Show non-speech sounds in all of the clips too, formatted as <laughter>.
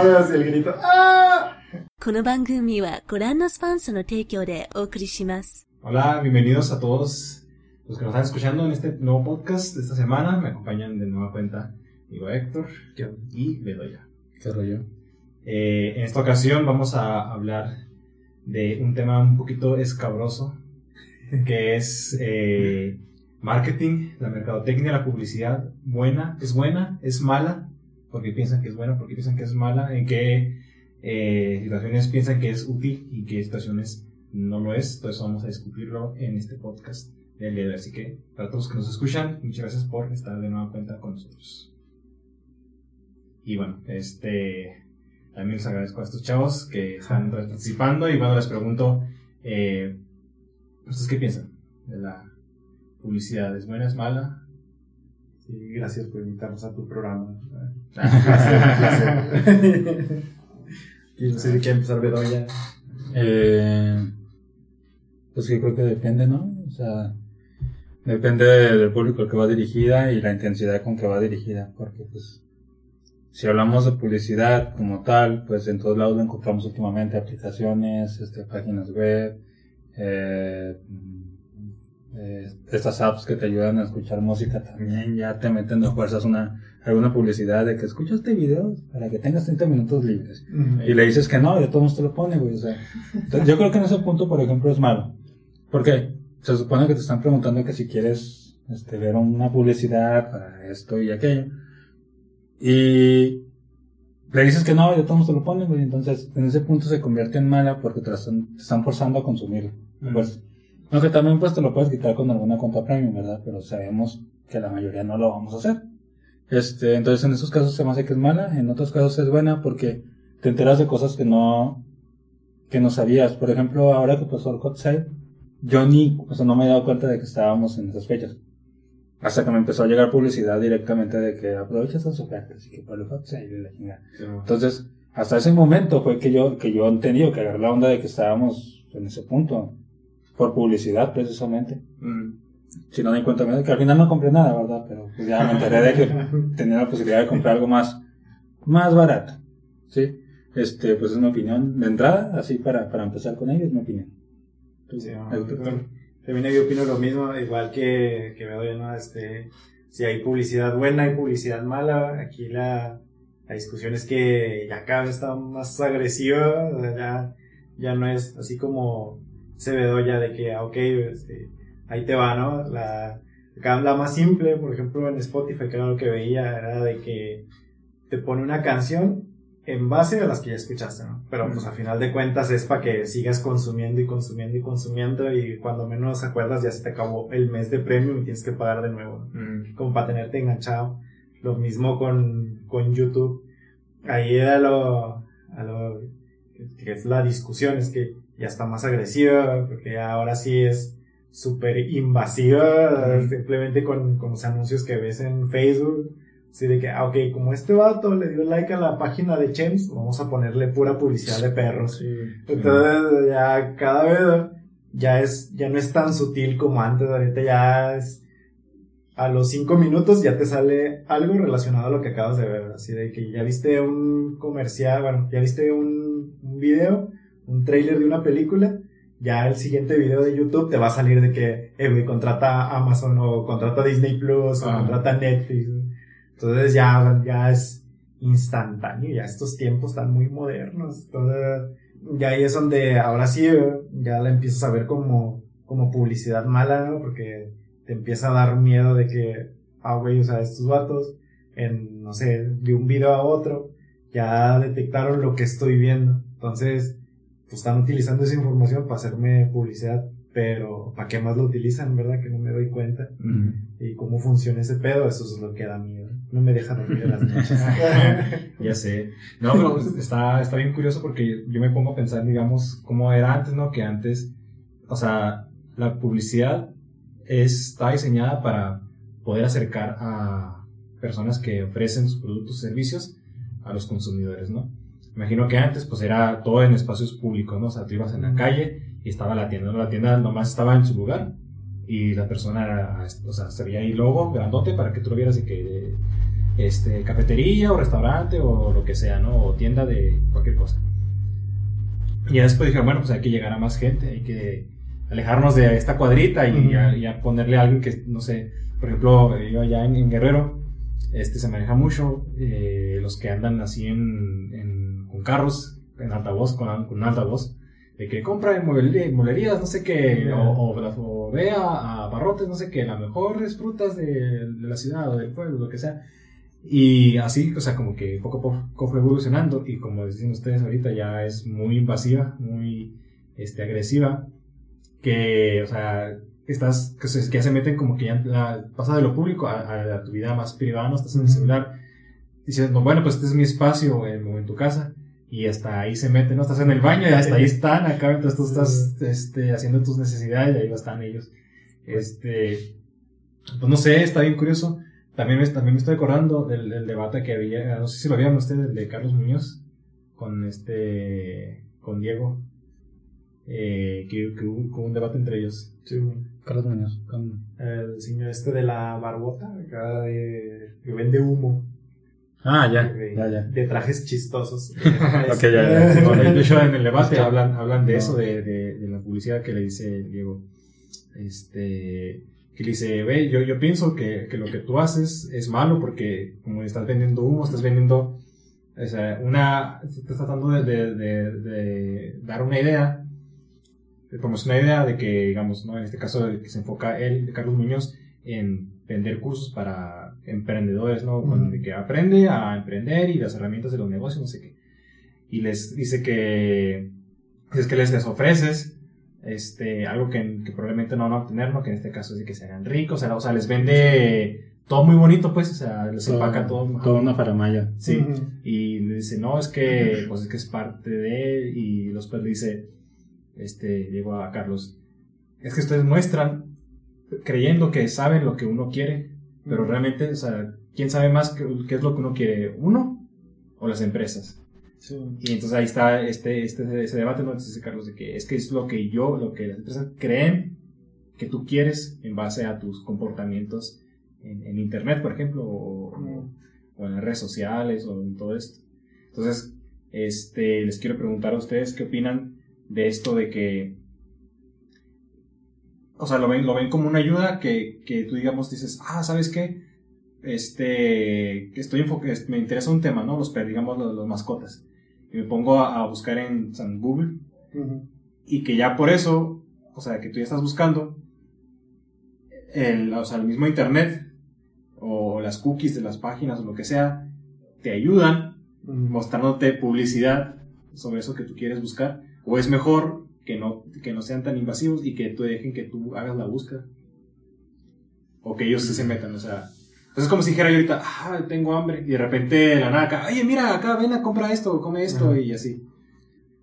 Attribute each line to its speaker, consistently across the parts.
Speaker 1: así el grito. ¡Ah!
Speaker 2: この番組はご覧のスポンサーの提供でお送りします。
Speaker 3: Hola, bienvenidos a todos los que nos están escuchando en este nuevo podcast de esta semana. Me acompañan de nueva cuenta digo Héctor y Bedoya.
Speaker 4: ¿Qué rollo?
Speaker 3: Eh, en esta ocasión vamos a hablar de un tema un poquito escabroso, que es eh, marketing, la mercadotecnia, la publicidad. Buena, es buena, es mala, Porque piensan que es buena, porque piensan que es mala, en qué eh, situaciones piensan que es útil y qué situaciones no lo es. Entonces vamos a discutirlo en este podcast del día de hoy. Así que para todos los que nos escuchan, muchas gracias por estar de nueva cuenta con nosotros. Y bueno, este también les agradezco a estos chavos que están participando y bueno, les pregunto, eh, ¿ustedes qué piensan de la publicidad? ¿Es buena, es mala?
Speaker 1: Sí, gracias por invitarnos a tu programa.
Speaker 3: Ah, <laughs>
Speaker 1: y no sé si quiere empezar Bedoya.
Speaker 4: Eh, pues que creo que depende, ¿no? O sea, depende del público al que va dirigida y la intensidad con que va dirigida, porque pues si hablamos de publicidad como tal, pues en todos lados lo encontramos últimamente aplicaciones, este, páginas web, eh, eh, estas apps que te ayudan a escuchar música también ya te meten de fuerzas una alguna publicidad de que escucha este video para que tengas 30 minutos libres. Y le dices que no, y a todos te lo pone, güey. O sea, yo creo que en ese punto, por ejemplo, es malo. Porque se supone que te están preguntando que si quieres este, ver una publicidad para esto y aquello. Y le dices que no, y a todos te lo ponen, güey. Entonces, en ese punto se convierte en mala porque te, están, te están forzando a consumirlo. Pues, aunque también pues te lo puedes quitar con alguna cuenta premium, ¿verdad? Pero sabemos que la mayoría no lo vamos a hacer. Este, entonces en esos casos se me hace que es mala, en otros casos es buena porque te enteras de cosas que no, que no sabías. Por ejemplo, ahora que pasó el hot sale, yo ni, o sea, no me he dado cuenta de que estábamos en esas fechas. Hasta que me empezó a llegar publicidad directamente de que aprovecha esas ofertas y que por el hot sale y la chingada. Entonces, hasta ese momento fue que yo, que yo entendí, que agarré la onda de que estábamos en ese punto. Por publicidad, precisamente.
Speaker 3: Mm.
Speaker 4: Si no me di cuenta, que al final no compré nada, ¿verdad? Pero pues ya me enteré de que <laughs> tenía la posibilidad de comprar algo más, más barato. ¿Sí? Este, pues es mi opinión. De entrada, así para, para empezar con ello, es mi opinión.
Speaker 1: Sí. También yo opino lo mismo, igual que, que Bedoya, ¿no? Este, si hay publicidad buena y publicidad mala, aquí la, la discusión es que ya cada vez está más agresiva, o sea, ya, ya no es así como se Bedoya de que, ah, ok, este, ahí te va, ¿no? La, la más simple, por ejemplo, en Spotify, que era lo que veía, era de que te pone una canción en base a las que ya escuchaste, ¿no? Pero pues a final de cuentas es para que sigas consumiendo y consumiendo y consumiendo y cuando menos acuerdas ya se te acabó el mes de premium y tienes que pagar de nuevo.
Speaker 3: Mm.
Speaker 1: como para tenerte enganchado. Lo mismo con, con YouTube. Ahí a lo, a lo que es la discusión, es que ya está más agresiva, porque ahora sí es súper invasiva, simplemente con, con los anuncios que ves en Facebook. Así de que, ah, ok, como este vato le dio like a la página de Chems, vamos a ponerle pura publicidad de perros. Entonces, ya cada vez ya es, ya no es tan sutil como antes, ahorita ya es, a los cinco minutos ya te sale algo relacionado a lo que acabas de ver, así de que ya viste un comercial, bueno, ya viste un, un video, un trailer de una película, ya el siguiente video de YouTube te va a salir de que, eh, güey, contrata a Amazon o contrata a Disney Plus o
Speaker 3: Ah.
Speaker 1: contrata a Netflix. Entonces ya, ya es instantáneo, ya estos tiempos están muy modernos. Entonces, ya ahí es donde ahora sí ya la empiezas a ver como, como publicidad mala, ¿no? Porque te empieza a dar miedo de que, ah, güey, o sea, estos vatos, en, no sé, de un video a otro, ya detectaron lo que estoy viendo. Entonces, pues están utilizando esa información para hacerme publicidad, pero ¿para qué más lo utilizan, verdad? Que no me doy cuenta. Y cómo funciona ese pedo, eso es lo que da miedo. No me deja dormir las noches. <laughs>
Speaker 3: Ya sé. No, pero está, está bien curioso porque yo me pongo a pensar, digamos, cómo era antes, ¿no? Que antes, o sea, la publicidad está diseñada para poder acercar a personas que ofrecen sus productos o servicios a los consumidores, ¿no? Imagino que antes, pues era todo en espacios públicos, ¿no? O sea, tú ibas en la calle y estaba la tienda, ¿no? La tienda nomás estaba en su lugar y la persona, era, o sea, se veía ahí logo grandote para que tú lo vieras y que este, cafetería o restaurante o lo que sea, ¿no? O tienda de cualquier cosa. Y después dijeron, bueno, pues hay que llegar a más gente, hay que alejarnos de esta cuadrita y, a, y a ponerle a alguien que, no sé, por ejemplo, yo allá en, en Guerrero, este se maneja mucho eh, los que andan así en, en- con carros, en altavoz, con, con un altavoz, de que compra en mueblerías, no sé qué, o, o, o ve a, a barrotes, no sé qué, las mejores frutas de, de la ciudad o del pueblo, lo que sea. Y así, o sea, como que poco a poco fue evolucionando y como dicen ustedes ahorita ya es muy invasiva, muy este, agresiva, que, o sea, estás, que se, que ya se meten como que ya la- pasa de lo público a, a- a tu vida más privada, no estás en el celular, dices, no, bueno, pues este es mi espacio en, en tu casa. Y hasta ahí se meten, no estás en el baño y hasta ahí están, acá mientras tú estás este, haciendo tus necesidades y ahí están ellos. Este, pues no sé, está bien curioso. También me, también me estoy acordando del, del debate que había, no sé si lo vieron ustedes, el de Carlos Muñoz con este, con Diego, eh, que, que hubo, hubo un debate entre ellos.
Speaker 1: Sí.
Speaker 4: Carlos Muñoz. con-
Speaker 1: El señor este de la barbota, acá de, que vende humo.
Speaker 4: Ah, ya,
Speaker 1: de,
Speaker 4: ya, ya.
Speaker 1: de trajes chistosos. <laughs>
Speaker 4: Ok, ya, ya. <laughs>
Speaker 3: Bueno, de hecho, en el debate hablan, hablan de
Speaker 4: no.
Speaker 3: eso, de, de, de la publicidad que le dice Diego. Este, que le dice, ve, yo, yo pienso que, que lo que tú haces es malo porque como estás vendiendo humo, estás vendiendo, o sea, una, estás tratando de, de, de- de dar una idea, como es una idea de que, digamos, ¿no? en este caso de que se enfoca él, Carlos Muñoz, en vender cursos para emprendedores, ¿no? Con-
Speaker 1: Ujú.
Speaker 3: de que aprende a emprender y las herramientas de los negocios, no sé qué. Y les dice que es que les, les ofreces este, algo que, que probablemente no van a obtener, ¿no? Que en este caso es de que se hagan ricos, o sea, o sea, les vende todo muy bonito, pues, o sea, les empaca todo.
Speaker 4: Toda una faramaya.
Speaker 3: Sí.
Speaker 1: Ujú.
Speaker 3: Y le dice, no, es que, pues es que es parte de, y después le dice, este, digo a Carlos, es que ustedes muestran creyendo que saben lo que uno quiere, pero realmente, o sea, ¿quién sabe más qué, qué es lo que uno quiere? ¿Uno o las empresas?
Speaker 1: Sí.
Speaker 3: Y entonces ahí está este, este, ese debate, ¿no? Entonces dice Carlos de que es que es lo que yo, lo que las empresas creen que tú quieres en base a tus comportamientos en, en Internet, por ejemplo, o, o- o en las redes sociales, o en todo esto. Entonces, este, les quiero preguntar a ustedes qué opinan de esto de que, o sea, lo ven, lo ven como una ayuda que, que tú, digamos, dices, ah, ¿sabes qué? Este, que estoy enfoque- me interesa un tema, ¿no? Los digamos, los, los mascotas. Y me pongo a, a buscar en San Google y que ya por eso, o sea, que tú ya estás buscando el, o sea, el mismo internet o las cookies de las páginas o lo que sea, te ayudan mostrándote publicidad sobre eso que tú quieres buscar. O es mejor que no, que no sean tan invasivos y que tú dejen que tú hagas la búsqueda. O que ellos sí se metan, o sea. Pues es como si dijera yo ahorita, ah, tengo hambre. Y de repente de la nada acá, oye, mira, acá, ven a comprar esto, come esto,
Speaker 1: Ajá.
Speaker 3: y así.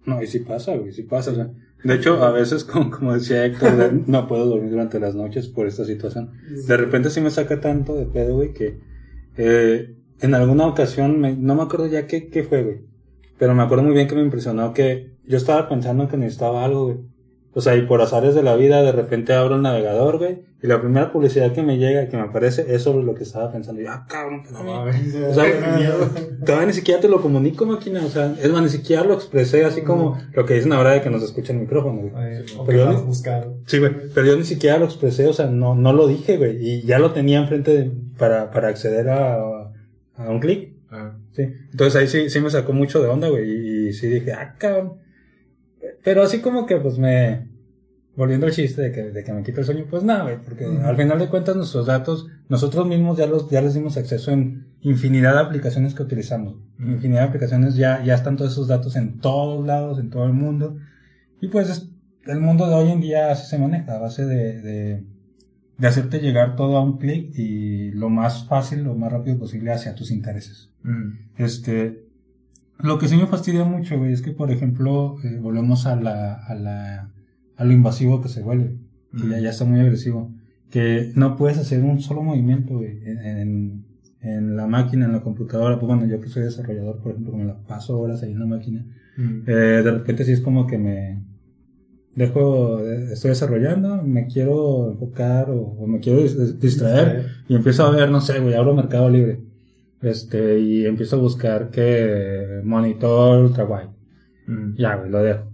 Speaker 4: No, y sí pasa, güey, sí pasa. o sea, de hecho, a veces, <laughs> como, como decía Héctor, de- no puedo dormir durante las noches por esta situación. De repente sí me saca tanto de pedo, güey, que eh, en alguna ocasión, me- no me acuerdo ya qué, qué fue, güey. Pero me acuerdo muy bien que me impresionó que yo estaba pensando que necesitaba algo, güey. O sea, y por azares de la vida, de repente abro el navegador, güey, y la primera publicidad que me llega y que me aparece es sobre lo que estaba pensando. Y yo, ah, cabrón, espérame. O sea, todavía ni siquiera te lo comunico, máquina. O sea, es más, ni siquiera lo expresé así como lo que dicen ahora de que nos escucha el micrófono, güey.
Speaker 1: Ay,
Speaker 4: Pero yo-
Speaker 1: buscar.
Speaker 4: Sí, güey, pero yo ni siquiera lo expresé, o sea, no, no lo dije, güey, y ya lo tenía enfrente de- para, para acceder a, a un clic, sí. Entonces ahí sí, sí me sacó mucho de onda, güey, y, sí dije, ah, cabrón. Pero así como que, pues me, volviendo al chiste de que, de que me quita el sueño, pues nada, güey, porque al final de cuentas nuestros datos, nosotros mismos ya los, ya les dimos acceso en infinidad de aplicaciones que utilizamos. Infinidad de aplicaciones, ya, ya están todos esos datos en todos lados, en todo el mundo. Y pues es- el mundo de hoy en día así se maneja, a base de, de, de hacerte llegar todo a un clic y lo más fácil, lo más rápido posible hacia tus intereses. Este, lo que sí me fastidia mucho, güey, es que, por ejemplo, eh, volvemos a la, a la, a lo invasivo que se vuelve, que ya, ya está muy agresivo, que no puedes hacer un solo movimiento, güey, en, la máquina, en la computadora, pues bueno, yo que soy desarrollador, por ejemplo, me la paso horas ahí en la máquina, eh, de repente sí es como que me dejo, eh, estoy desarrollando, me quiero enfocar o, o me quiero dis- distraer y empiezo a ver, no sé, güey, abro Mercado Libre. Este, y empiezo a buscar que monitor ultra wide.
Speaker 3: Mm.
Speaker 4: Ya, güey, lo dejo.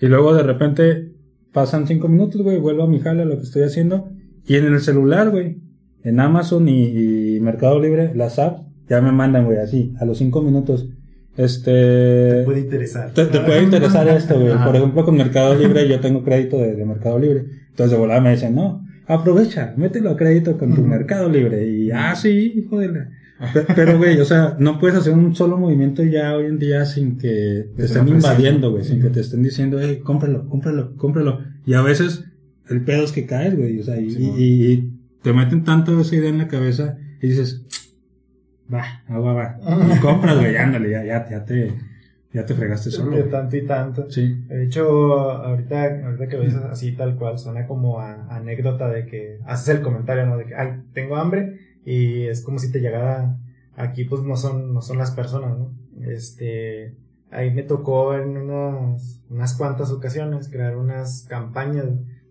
Speaker 4: Y luego de repente pasan cinco minutos, güey, vuelvo a mi jala lo que estoy haciendo. Y en el celular, güey, en Amazon y, y Mercado Libre, las apps, ya me mandan, güey, así, a los cinco minutos. Este.
Speaker 1: Puede interesar.
Speaker 4: Te, te puede interesar esto, güey.
Speaker 3: Ajá.
Speaker 4: Por ejemplo, con Mercado Libre, yo tengo crédito de, de Mercado Libre. Entonces de volada me dicen, no, aprovecha, mételo a crédito con tu. Mercado Libre. Y, ah, sí, hijo de la... Pe- Pero, güey, o sea, no puedes hacer un solo movimiento ya hoy en día sin que te
Speaker 3: Te
Speaker 4: estén invadiendo, güey. Sin que te estén diciendo, hey, cómpralo, cómpralo, cómpralo. Y a veces el pedo es que caes, güey. O sea,
Speaker 3: Sí,
Speaker 4: y- y te meten tanto esa idea en la cabeza y dices, va, agua va. Y compras, güey, ándale, ya, ya, ya te, ya te fregaste solo.
Speaker 1: De tanto y tanto.
Speaker 4: Sí.
Speaker 1: De hecho, ahorita, ahorita que lo dices así tal cual, suena como a, anécdota de que haces el comentario, ¿no? De que, ay, tengo hambre y es como si te llegara aquí, pues no son, no son las personas, ¿no? Este, ahí me tocó en unas, unas cuantas ocasiones crear unas campañas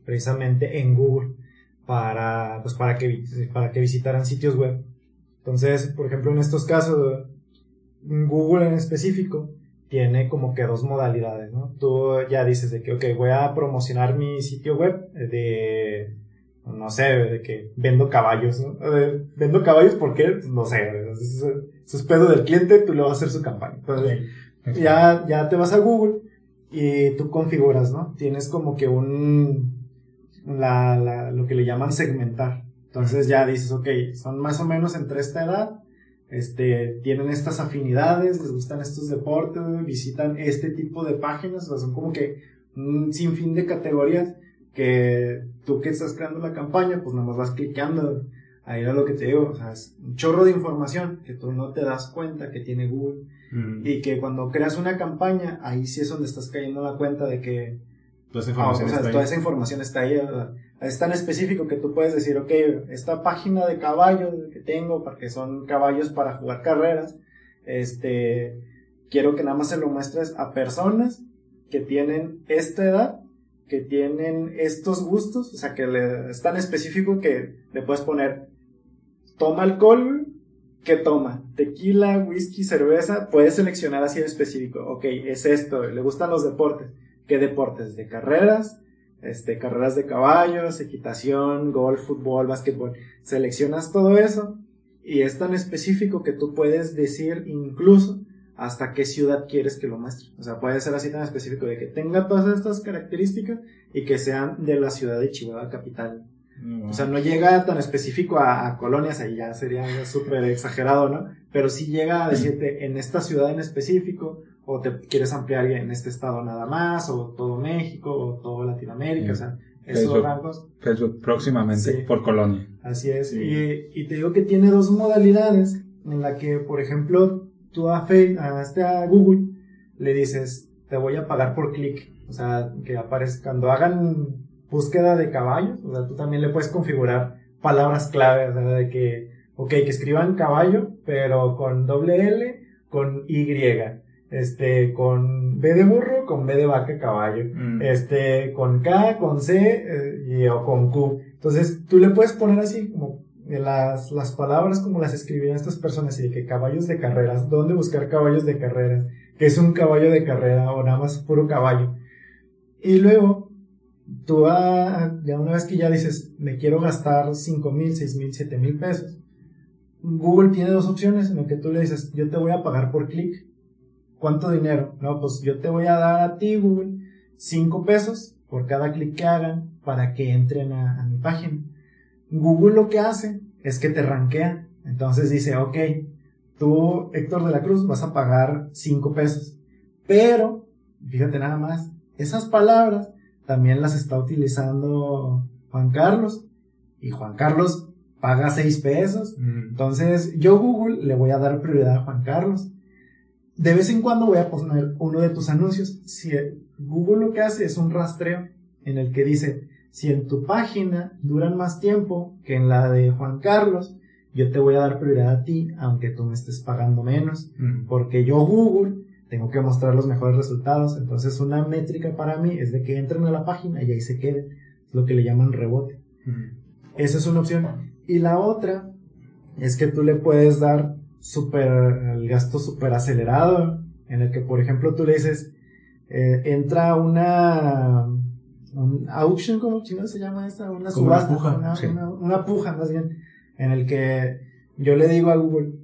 Speaker 1: precisamente en Google para, pues para que, para que visitaran sitios web. Entonces, por ejemplo, en estos casos, Google en específico, tiene como que dos modalidades, ¿no? Tú ya dices de que, ok, voy a promocionar mi sitio web de, no sé, de que vendo caballos, ¿no? Vendo caballos porque, no sé, eso es, eso es pedo del cliente, tú le vas a hacer su campaña. Entonces, ya, ya te vas a Google y tú configuras, ¿no? Tienes como que un, la, la- lo que le llaman segmentar. Entonces ya dices, ok, son más o menos entre esta edad, este, tienen estas afinidades, les gustan estos deportes, visitan este tipo de páginas, o sea, son como que un sinfín de categorías que tú que estás creando la campaña, pues nada más vas clicando. Ahí era lo que te digo, o sea, es un chorro de información que tú no te das cuenta que tiene Google.
Speaker 3: Mm.
Speaker 1: Y que cuando creas una campaña, ahí sí es donde estás cayendo en la cuenta de que
Speaker 3: Toda esa
Speaker 1: ah,
Speaker 3: información
Speaker 1: o sea,
Speaker 3: está ahí.
Speaker 1: toda esa información está ahí. ¿verdad? Es tan específico que tú puedes decir, ok, esta página de caballos que tengo, porque son caballos para jugar carreras, este, quiero que nada más se lo muestres a personas que tienen esta edad, que tienen estos gustos, o sea, que le, es tan específico que le puedes poner, toma alcohol, ¿qué toma? Tequila, whisky, cerveza, puedes seleccionar así en específico, ok, es esto, le gustan los deportes, ¿qué deportes? De carreras, este, carreras de caballos, equitación, golf, fútbol, básquetbol, seleccionas todo eso y es tan específico que tú puedes decir incluso hasta qué ciudad quieres que lo muestre. O sea, puede ser así tan específico de que tenga todas estas características y que sean de la ciudad de Chihuahua capital.
Speaker 3: No.
Speaker 1: O sea, no llega tan específico a, a colonias, ahí ya sería súper exagerado, ¿no? Pero sí llega a <clears throat> decirte en esta ciudad en específico, o te quieres ampliar en este estado nada más, o todo México, o todo Latinoamérica, o sea, esos
Speaker 4: Facebook.
Speaker 1: rangos.
Speaker 4: Facebook próximamente
Speaker 1: Sí.
Speaker 4: por colonia.
Speaker 1: Así es.
Speaker 3: Sí.
Speaker 1: Y, y te digo que tiene dos modalidades en la que, por ejemplo, tú a, Fe- a, este, a Google le dices, te voy a pagar por clic. O sea, que aparezca, cuando hagan búsqueda de caballos, o sea, tú también le puedes configurar palabras clave, o sea, de que, ok, que escriban caballo, pero con doble L, con Y, este, con B de burro, con B de vaca, caballo
Speaker 3: Mm.
Speaker 1: este, con K, con C eh, y, o con Q. Entonces, tú le puedes poner así como las, las palabras como las escribirían estas personas y de que caballos de carreras, dónde buscar caballos de carreras, que es un caballo de carrera o nada más puro caballo. Y luego, tú ah, ya una vez que ya dices, me quiero gastar 5 mil, 6 mil, 7 mil pesos, Google tiene dos opciones en las que tú le dices, yo te voy a pagar por clic. ¿Cuánto dinero? No, pues yo te voy a dar a ti, Google, 5 pesos por cada clic que hagan para que entren a, a mi página. Google lo que hace es que te rankea. Entonces dice, ok, tú, Héctor de la Cruz, vas a pagar 5 pesos. Pero, fíjate nada más, esas palabras también las está utilizando Juan Carlos. Y Juan Carlos paga 6 pesos.
Speaker 3: Mm.
Speaker 1: Entonces, yo Google le voy a dar prioridad a Juan Carlos. De vez en cuando voy a poner uno de tus anuncios. Si Google lo que hace es un rastreo en el que dice, si en tu página duran más tiempo que en la de Juan Carlos, yo te voy a dar prioridad a ti, aunque tú me estés pagando menos,
Speaker 3: Mm.
Speaker 1: porque yo Google tengo que mostrar los mejores resultados. Entonces, una métrica para mí es de que entren a la página y ahí se queden. Es lo que le llaman rebote.
Speaker 3: Mm.
Speaker 1: Esa es una opción. Y la otra es que tú le puedes dar súper, el gasto súper acelerado, en el que, por ejemplo, tú le dices, eh, entra una, un auction, ¿cómo chino se llama esta? Una
Speaker 3: Como una
Speaker 1: subasta,
Speaker 3: puja,
Speaker 1: una,
Speaker 3: sí.
Speaker 1: una- una puja más bien, en el que yo le digo a Google,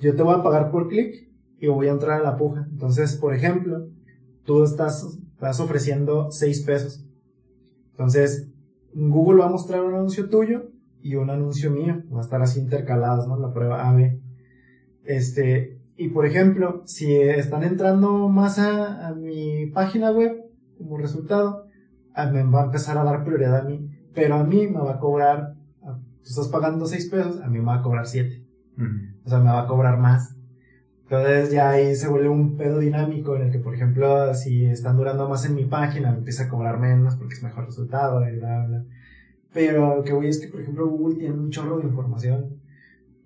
Speaker 1: yo te voy a pagar por clic y voy a entrar a la puja. Entonces, por ejemplo, tú estás, estás ofreciendo 6 pesos. Entonces, Google va a mostrar un anuncio tuyo y un anuncio mío. Va a estar así intercalados, ¿no? La prueba A-B. Este, y por ejemplo, si están entrando más a, a mi página web como resultado, a- me va a empezar a dar prioridad a mí. Pero a mí me va a cobrar, a- tú estás pagando 6 pesos, a mí me va a cobrar 7. O sea, me va a cobrar más. Entonces ya ahí se vuelve un pedo dinámico en el que, por ejemplo, si están durando más en mi página, me empieza a cobrar menos porque es mejor resultado y bla, bla. Pero lo que voy es que, por ejemplo, Google tiene un chorro de información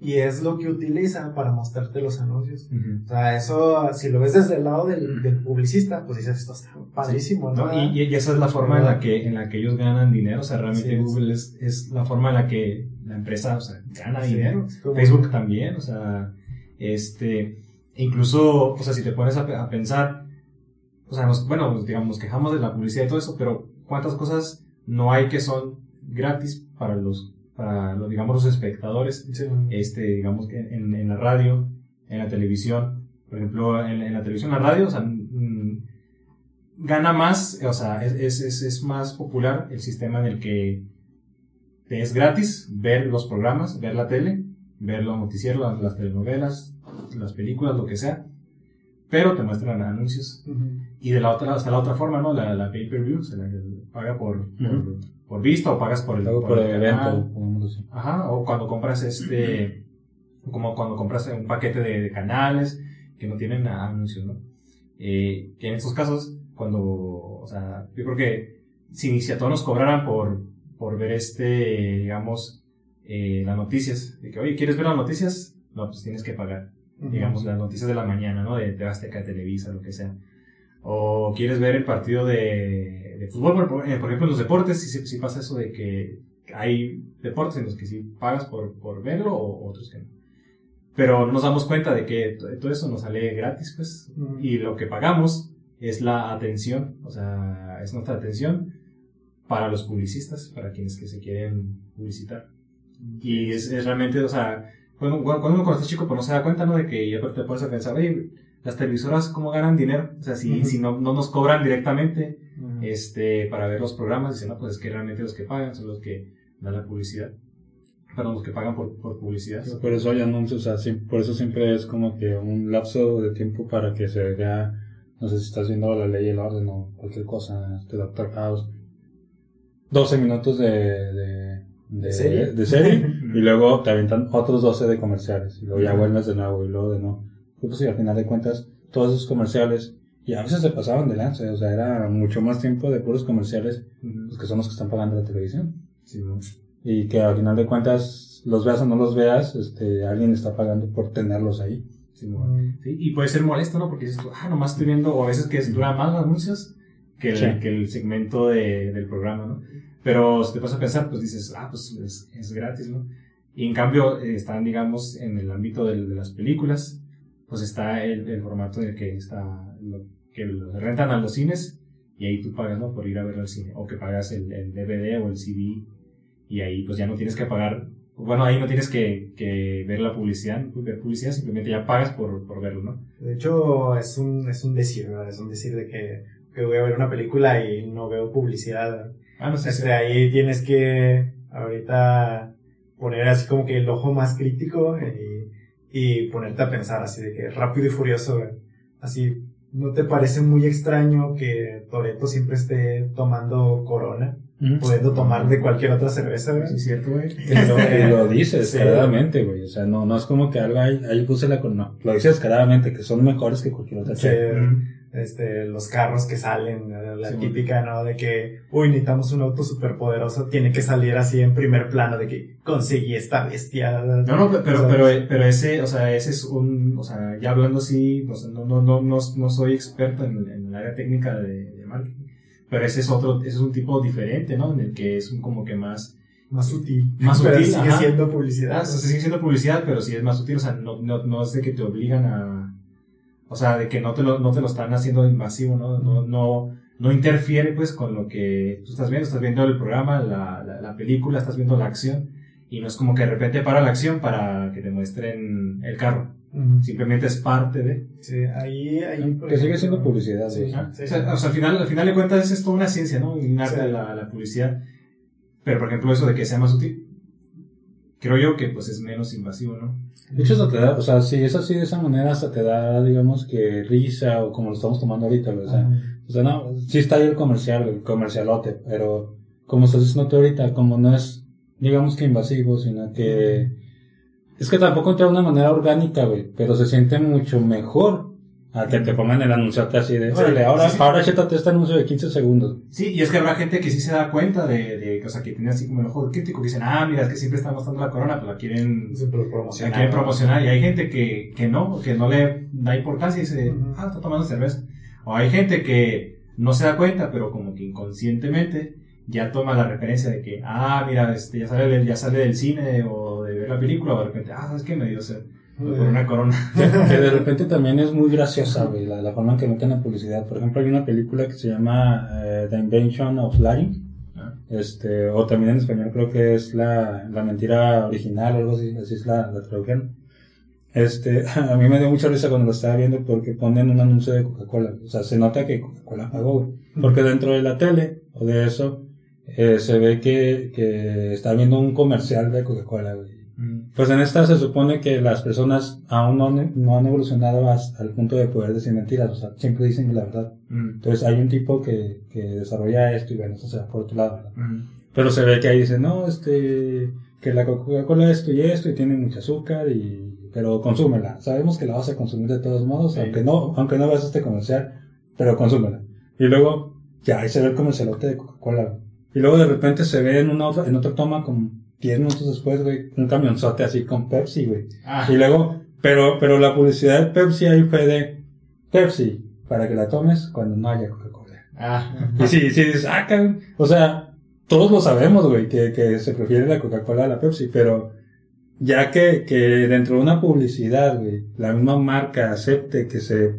Speaker 1: y es lo que utiliza para mostrarte los anuncios. O sea, eso, si lo ves desde el lado del, del publicista, pues dices, esto está padrísimo, ¿no?
Speaker 3: No, y, y esa es la forma en la que en la que ellos ganan dinero, o sea, realmente
Speaker 1: Sí.
Speaker 3: Google es, es la forma en la que la empresa, o sea, gana
Speaker 1: Sí,
Speaker 3: dinero. Facebook también, o sea, este, incluso, o sea, si te pones a, a pensar, o sea, nos- bueno, pues, digamos, nos quejamos de la publicidad y todo eso, pero ¿cuántas cosas no hay que son gratis para los, para los, digamos, los espectadores?
Speaker 1: Sí.
Speaker 3: este, digamos en, en la radio, en la televisión, por ejemplo, en, en la televisión, la radio, o sea, mm, gana más, o sea, es, es, es, más popular el sistema en el que te es gratis ver los programas, ver la tele, ver los noticieros, las, las telenovelas, las películas, lo que sea, pero te muestran anuncios. Y de la otra, hasta la otra forma, ¿no? La, la pay-per-view, se la paga por vista o pagas por el,
Speaker 4: por el
Speaker 3: canal.
Speaker 4: evento.
Speaker 3: Ajá, o cuando compras este, como cuando compras un paquete de, de canales que no tienen anuncios, ¿no? Eh, que en estos casos, cuando, o sea, yo creo que si, si a todos nos cobraran por, por ver este, digamos, eh, las noticias, de que, oye, ¿quieres ver las noticias? No, pues tienes que pagar digamos, las noticias de la mañana, ¿no? De, de Azteca, Televisa, lo que sea. O quieres ver el partido de, de fútbol, por, por- eh, ejemplo, en los deportes, sí, sí pasa eso de que hay deportes en los que sí pagas por, por verlo o otros que no. Pero no nos damos cuenta de que todo eso nos sale gratis, pues. Y lo que pagamos es la atención, o sea, es nuestra atención para los publicistas, para quienes que se quieren publicitar. Y es, es realmente, o sea, cuando, cuando uno cuando está chico, pues no se da cuenta, ¿no? De que ya te a pensar, oye, las televisoras, ¿cómo ganan dinero? O sea, si, si no, no nos cobran directamente este, para ver los programas, dicen, no, pues es que realmente los que pagan son los que dan la publicidad. Perdón, los que pagan por, por publicidad.
Speaker 4: Por eso hay anuncios, o sea, por eso siempre es como que un lapso de tiempo para que se vea, no sé si estás viendo la ley y el orden o cualquier cosa, este Doctor House. 12 minutos de, de,
Speaker 1: ¿De serie?
Speaker 4: de serie, <laughs> y luego te aventan otros 12 de comerciales, y luego ya vuelves de nuevo, y luego de nuevo. Y pues sí, al final de cuentas, todos esos comerciales, y a veces se pasaban de lanza, o sea, era mucho más tiempo de puros comerciales, pues que son los que están pagando la televisión
Speaker 3: Sí, ¿no?
Speaker 4: y que al final de cuentas los veas o no los veas, este, alguien está pagando por tenerlos ahí.
Speaker 3: Sí, ¿no?
Speaker 1: Ujú.
Speaker 3: Sí, y puede ser molesto, ¿no? Porque dices, ah, nomás estoy viendo, o a veces que dura más los anuncios que el, que el segmento de, del programa, ¿no? Pero si te vas a pensar, pues dices, ah, pues es, es gratis, ¿no? Y en cambio, eh, están, digamos, en el ámbito del- de, las películas, pues está el, el formato en el que está, lo, que lo rentan a los cines, y ahí tú pagas, ¿no? Por ir a ver al cine, o que pagas el, el DVD o el CD, y ahí pues ya no tienes que pagar, bueno, ahí no tienes que, que ver la publicidad, ver publicidad, simplemente ya pagas por, por verlo, ¿no?
Speaker 1: De hecho, es un, es un decir, ¿verdad? Es un decir de que, que voy a ver una película y no veo publicidad.
Speaker 3: Ah, no sé.
Speaker 1: Este, ahí tienes que ahorita poner así como que el ojo más crítico y, y ponerte a pensar así de que rápido y furioso, güey. así, ¿no te parece muy extraño que Toreto siempre esté tomando corona, pudiendo tomar de cualquier otra cerveza, güey?
Speaker 3: Sí, es cierto, güey.
Speaker 4: Y lo, <laughs> lo dice
Speaker 1: Sí.
Speaker 4: descaradamente, güey. O sea, no, no es como que algo ahí, ahí puse la con, no. Lo dice descaradamente, que son mejores que cualquier otra
Speaker 1: Sí,
Speaker 4: chela.
Speaker 1: Este, los carros que salen, la
Speaker 3: Sí,
Speaker 1: típica, ¿no? De que, uy, necesitamos un auto súper poderoso, tiene que salir así en primer plano, de que conseguí esta bestia.
Speaker 3: No, no, pero,
Speaker 1: ¿sabes?
Speaker 3: pero, pero ese, o sea, ese es un, o sea, ya hablando así, o sea, no, no, no, no, no soy experto en, en el área técnica de, de marketing, pero ese es otro, ese es un tipo diferente, ¿no? En el que es un como que más
Speaker 1: Más sutil.
Speaker 3: Más
Speaker 1: Pero
Speaker 3: sutil,
Speaker 1: sigue
Speaker 3: ajá.
Speaker 1: siendo publicidad.
Speaker 3: Ah, o sea, sigue siendo publicidad, pero sí es más útil, o sea, no, no, no es de que te obligan a... O sea, de que no te lo, no te lo están haciendo invasivo, ¿no? No, no, no interfiere, pues, con lo que tú estás viendo. Estás viendo el programa, la, la, la película, estás viendo la acción. Y no es como que de repente para la acción para que te muestren el carro. Simplemente es parte de...
Speaker 1: Sí, ahí, ahí
Speaker 4: Que sigue siendo publicidad,
Speaker 1: Sí.
Speaker 3: Ah. O sea, o sea, al final, al final de cuentas es toda una ciencia, ¿no? Un arte
Speaker 1: Sí.
Speaker 3: de la, la publicidad. Pero, por ejemplo, eso de que sea más útil, creo yo que pues es menos invasivo, ¿no?
Speaker 4: De hecho, hasta te da, o sea, si es así de esa manera, hasta te da, digamos, que risa o como lo estamos tomando ahorita. O sea, o sea, no, sí está ahí el comercial, el comercialote, pero como estás diciendo tú ahorita, como no es, digamos que invasivo, sino que es que tampoco entra de una manera orgánica, güey, pero se siente mucho mejor a que te pongan el anunciante así de, órale, ahora,
Speaker 3: sí, sí.
Speaker 4: ahora chétate este anuncio de 15 segundos.
Speaker 3: Sí, y es que habrá gente que sí se da cuenta de, de o sea, que tiene así como el ojo crítico, que dicen, ah, mira, es que siempre están mostrando la corona, pues la quieren,
Speaker 1: Sí, pero
Speaker 3: la
Speaker 1: promocionar.
Speaker 3: quieren promocionar. Y hay gente que, que no, que no le da importancia y dice, ah, está tomando cerveza. O hay gente que no se da cuenta, pero como que inconscientemente ya toma la referencia de que, ah, mira, este, ya sale, del- ya sale del cine o de ver la película, o de repente, ah, ¿sabes qué? Me dio sed. Por una corona. <laughs>
Speaker 4: Que, que de repente también es muy graciosa, güey, la, la forma en que meten la publicidad. Por ejemplo, hay una película que se llama eh, The Invention of Lying.
Speaker 3: Ah.
Speaker 4: Este, o también en español creo que es la, la mentira original o algo así, así es la, la traducción. Este, <laughs> a mí me dio mucha risa cuando lo estaba viendo porque ponen un anuncio de Coca-Cola. O sea, se nota que Coca-Cola pagó, güey. Porque dentro de la tele o de eso, eh, se ve que, que está viendo un comercial de Coca-Cola, güey.
Speaker 3: Mm.
Speaker 4: Pues en esta se supone que las personas aún no, han- no han evolucionado hasta el punto de poder decir mentiras, o sea, siempre dicen la verdad.
Speaker 3: Mm.
Speaker 4: Entonces hay un tipo que, que desarrolla esto y bueno, eso se va por otro lado.
Speaker 3: Mm.
Speaker 4: Pero se ve que ahí dice, no, este, que la Coca-Cola esto y esto y tiene mucho azúcar y, pero consúmela. Sabemos que la vas a consumir de todos modos,
Speaker 3: Sí.
Speaker 4: aunque no, aunque no veas este comercial, pero consúmela. Y luego, ya ahí se ve el comercialote de Coca-Cola. Y luego de repente se ve en una en otra toma como 10 minutos después, güey, un camionzote así con Pepsi, güey.
Speaker 3: Ah,
Speaker 4: Y luego, pero, pero la publicidad de Pepsi ahí fue de Pepsi, para que la tomes cuando no haya Coca-Cola.
Speaker 3: ah.
Speaker 4: Y si, si dices, ah, o sea, todos lo sabemos, güey, que, que se prefiere la Coca-Cola a la Pepsi, pero ya que, que dentro de una publicidad, güey, la misma marca acepte que se,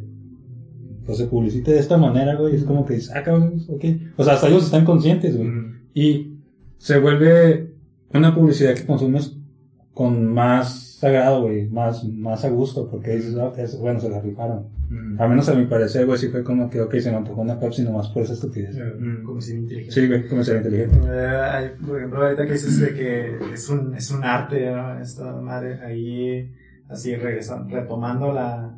Speaker 4: pues se publicite de esta manera, güey, es como que dices, ah, ok. O sea, hasta ellos están conscientes, güey.
Speaker 3: Mm.
Speaker 4: Y se vuelve una publicidad que consumes con más sagrado, güey, más, más a gusto, porque dices, ah, es- bueno, se la rifaron.
Speaker 3: Mm.
Speaker 4: A menos a mi parecer, güey, sí fue como que, ok, se me antojó una Pepsi nomás por esa estupidez.
Speaker 3: Mm.
Speaker 1: Como si inteligente.
Speaker 4: Sí, güey, como ser inteligente.
Speaker 1: Hay, por ejemplo, ahorita que dices de que es un, es un arte, ¿no? Esta madre, ahí, así regresando, retomando la,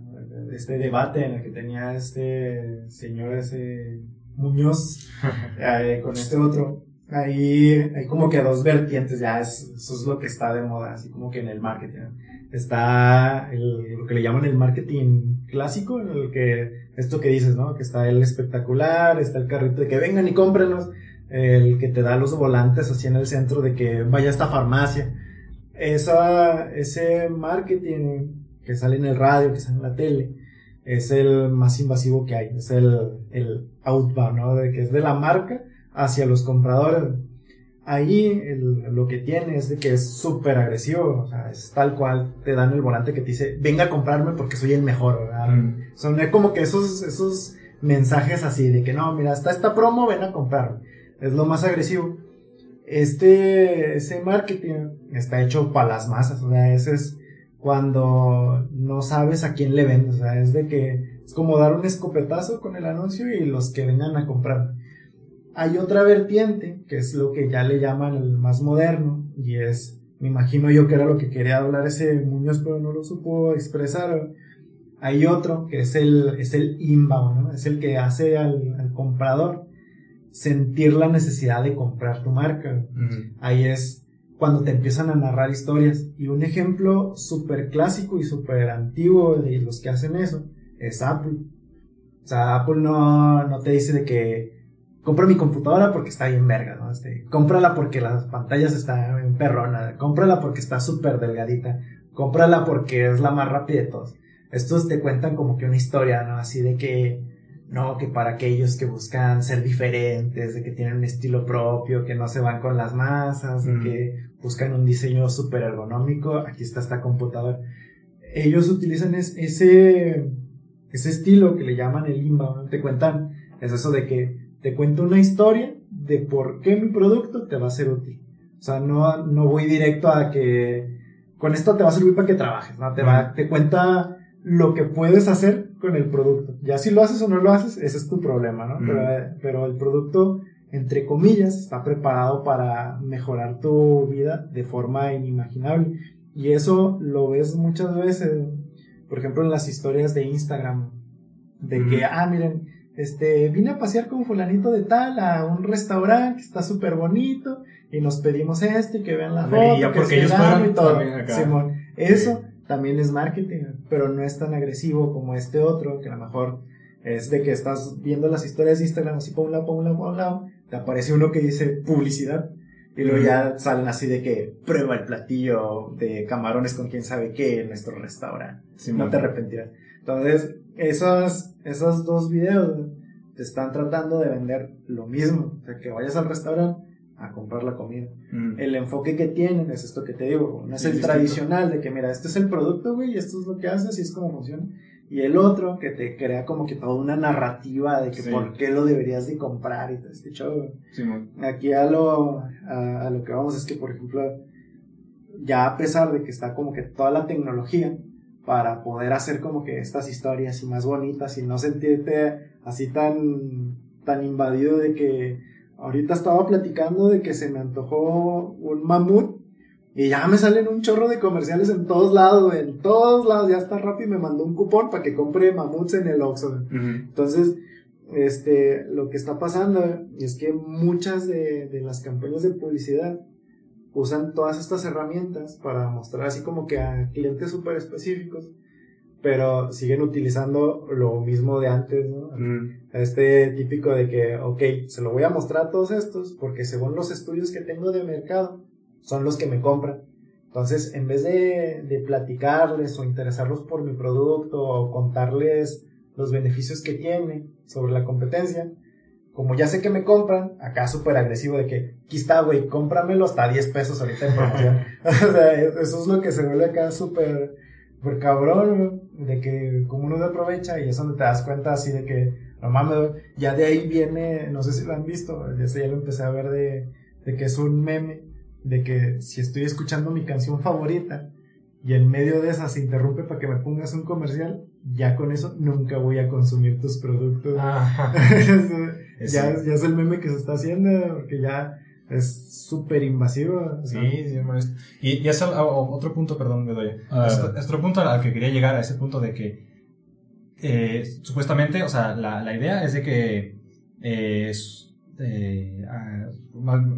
Speaker 1: este debate en el que tenía este señor, ese Muñoz, <laughs> eh, con este otro. Ahí hay como que dos vertientes, ya es, eso es lo que está de moda, así como que en el marketing. Está el, lo que le llaman el marketing clásico, en el que, esto que dices, ¿no? Que está el espectacular, está el carrito de que vengan y cómprenlos, el que te da los volantes así en el centro de que vaya a esta farmacia. Esa, ese marketing que sale en el radio, que sale en la tele, es el más invasivo que hay, es el, el outbound, ¿no? De que es de la marca hacia los compradores. Ahí el- lo que tiene es de que es súper agresivo, o sea, es tal cual, te dan el volante que te dice, venga a comprarme porque soy el mejor, ¿verdad?
Speaker 3: Mm.
Speaker 1: Son como que esos, esos mensajes así de que no, mira, está esta promo, ven a comprarme. Es lo más agresivo. Este, ese marketing está hecho para las masas, o sea, ese es cuando no sabes a quién le vendes, o sea, es de que es como dar un escopetazo con el anuncio y los que vengan a comprar. Hay otra vertiente, que es lo que ya le llaman el más moderno, y es, me imagino yo que era lo que quería hablar ese Muñoz, pero no lo supo expresar. Hay otro, que es el, es el inbound, ¿no? Es el que hace al, al comprador sentir la necesidad de comprar tu marca. Ahí es cuando te empiezan a narrar historias. Y un ejemplo súper clásico y súper antiguo de los que hacen eso es Apple. O sea, Apple no, no te dice de que compra mi computadora porque está bien verga, ¿no? Este, cómprala porque las pantallas están en perrona, cómprala porque está súper delgadita, cómprala porque es la más rápida de todos. Estos te cuentan como que una historia, ¿no? Así de que no, que para aquellos que buscan ser diferentes, de que tienen un estilo propio, que no se van con las masas, de
Speaker 3: Ujú.
Speaker 1: que buscan un diseño súper ergonómico, aquí está esta computadora. Ellos utilizan es- ese, ese estilo que le llaman el inbound, te cuentan, es eso de que te cuento una historia de por qué mi producto te va a ser útil. O sea, no, no voy directo a que con esto te va a servir para que trabajes, ¿no? Te, va, te cuenta lo que puedes hacer con el producto. Ya si lo haces o no lo haces, ese es tu problema, ¿no? Pero, eh, pero el producto, entre comillas, está preparado para mejorar tu vida de forma inimaginable. Y eso lo ves muchas veces, por ejemplo, en las historias de Instagram, de que, ah, miren, este, vine a pasear con fulanito de tal a un restaurante que está súper bonito y nos pedimos esto y que vean la foto,
Speaker 3: ya
Speaker 1: que
Speaker 3: porque ellos fueron,
Speaker 1: y todo.
Speaker 3: también acá.
Speaker 1: Simón, eso también es marketing, pero no es tan agresivo como este otro, que a lo mejor es de que estás viendo las historias de Instagram así por un lado, por un lado, por un lado, te aparece uno que dice publicidad y luego ya salen así de que prueba el platillo de camarones con quién sabe qué en nuestro restaurante no te arrepentirás. Entonces, esos, esos dos videos te están tratando de vender lo mismo. O sea, que vayas al restaurante a comprar la comida.
Speaker 3: Mm.
Speaker 1: El enfoque que tienen es esto que te digo. No es
Speaker 3: Sí,
Speaker 1: el
Speaker 3: distinto.
Speaker 1: tradicional de que, mira, este es el producto, güey, y esto es lo que haces y es como funciona. Y el otro que te crea como que toda una narrativa de que
Speaker 3: Sí.
Speaker 1: por qué lo deberías de comprar y todo este show.
Speaker 3: Simón.
Speaker 1: Aquí a lo, a, a lo que vamos es que, por ejemplo, ya a pesar de que está como que toda la tecnología para poder hacer como que estas historias y más bonitas y no sentirte así tan, tan invadido de que ahorita estaba platicando de que se me antojó un mamut y ya me salen un chorro de comerciales en todos lados, en todos lados, ya está Rappi me mandó un cupón para que compre mamuts en el Oxxo. Entonces, este, lo que está pasando es que muchas de, de las campañas de publicidad usan todas estas herramientas para mostrar así como que a clientes súper específicos, pero siguen utilizando lo mismo de antes, ¿no?
Speaker 3: Ujú.
Speaker 1: Este típico de que, ok, se lo voy a mostrar a todos estos porque según los estudios que tengo de mercado, son los que me compran. Entonces, en vez de, de platicarles o interesarlos por mi producto o contarles los beneficios que tiene sobre la competencia, como ya sé que me compran, acá súper agresivo de que, aquí está, güey, cómpramelo hasta 10 pesos ahorita en promoción. <laughs> <laughs> o sea, eso es lo que se vuelve acá súper, súper cabrón, güey, de que como uno se aprovecha y es donde te das cuenta así de que, no mames, ya de ahí viene, no sé si lo han visto, ya, ya lo empecé a ver de, de que es un meme, de que si estoy escuchando mi canción favorita y en medio de esa se interrumpe para que me pongas un comercial, ya con eso nunca voy a consumir tus productos. <laughs> Ya,
Speaker 3: Sí.
Speaker 1: ya es el meme que se está haciendo, porque ya es súper invasivo.
Speaker 3: Sí, sí, molesto. Y, y es al- a- otro punto, perdón, Bedoya.
Speaker 4: Ah.
Speaker 3: Es, es otro punto al que quería llegar, a ese punto de que eh, supuestamente, o sea, la, la idea es de que eh, es, eh, ah,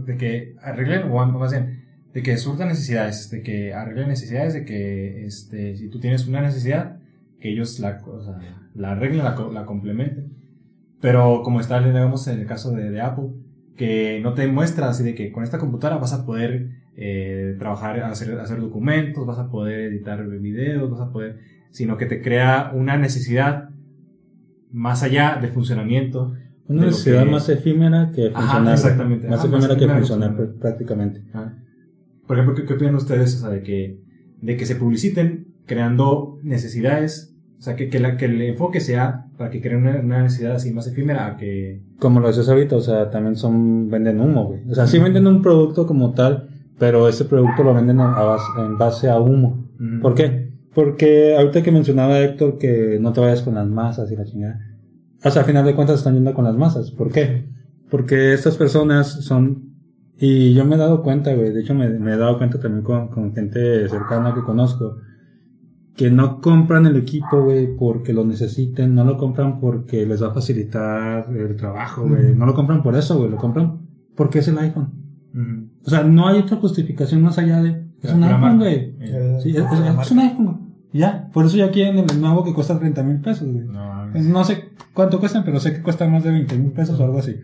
Speaker 3: de que arreglen, o más bien, de que surtan necesidades, de que arreglen necesidades, de que este, si tú tienes una necesidad, que ellos la, o sea, la arreglen, la, co- la complementen. Pero como está, digamos, en el caso de, de Apple, que no te muestra así de que con esta computadora vas a poder eh, trabajar, hacer, hacer documentos, vas a poder editar videos, vas a poder, sino que te crea una necesidad más allá de funcionamiento.
Speaker 4: Una necesidad
Speaker 3: que-
Speaker 4: más efímera que
Speaker 3: Ajá,
Speaker 4: funcionar.
Speaker 3: exactamente.
Speaker 4: Más
Speaker 3: Ajá,
Speaker 4: efímera
Speaker 3: más
Speaker 4: que
Speaker 3: efímera que
Speaker 4: funcionar pr- prácticamente.
Speaker 3: Por ejemplo, ¿qué, qué opinan ustedes o sea, de, que, de que se publiciten creando necesidades? O sea, que, que, la, que el enfoque sea para que creen una, una necesidad así más efímera que...
Speaker 4: Como lo decías ahorita, o sea, también son, venden humo, güey. O sea, sí venden un producto como tal, pero ese producto lo venden a base- en base a humo.
Speaker 3: Ujú.
Speaker 4: ¿Por qué? Porque ahorita que mencionaba Héctor que no te vayas con las masas y la chingada. O sea, a final de cuentas están yendo con las masas. ¿Por qué? Porque estas personas son... Y yo me he dado cuenta, güey. De hecho, me, me he dado cuenta también con, con gente cercana que conozco. Que no compran el equipo, güey, porque lo necesiten. No lo compran porque les va a facilitar el trabajo, güey. No lo compran por eso, güey. Lo compran porque es el iPhone. O sea, no hay otra justificación más allá de... Es un iPhone, güey. Sí, es, es- es un iPhone, güey. Ya, por eso ya quieren el nuevo que cuesta 30 mil pesos, güey.
Speaker 3: No.
Speaker 4: No sé cuánto cuestan, pero sé que cuesta más de 20 mil pesos o algo así.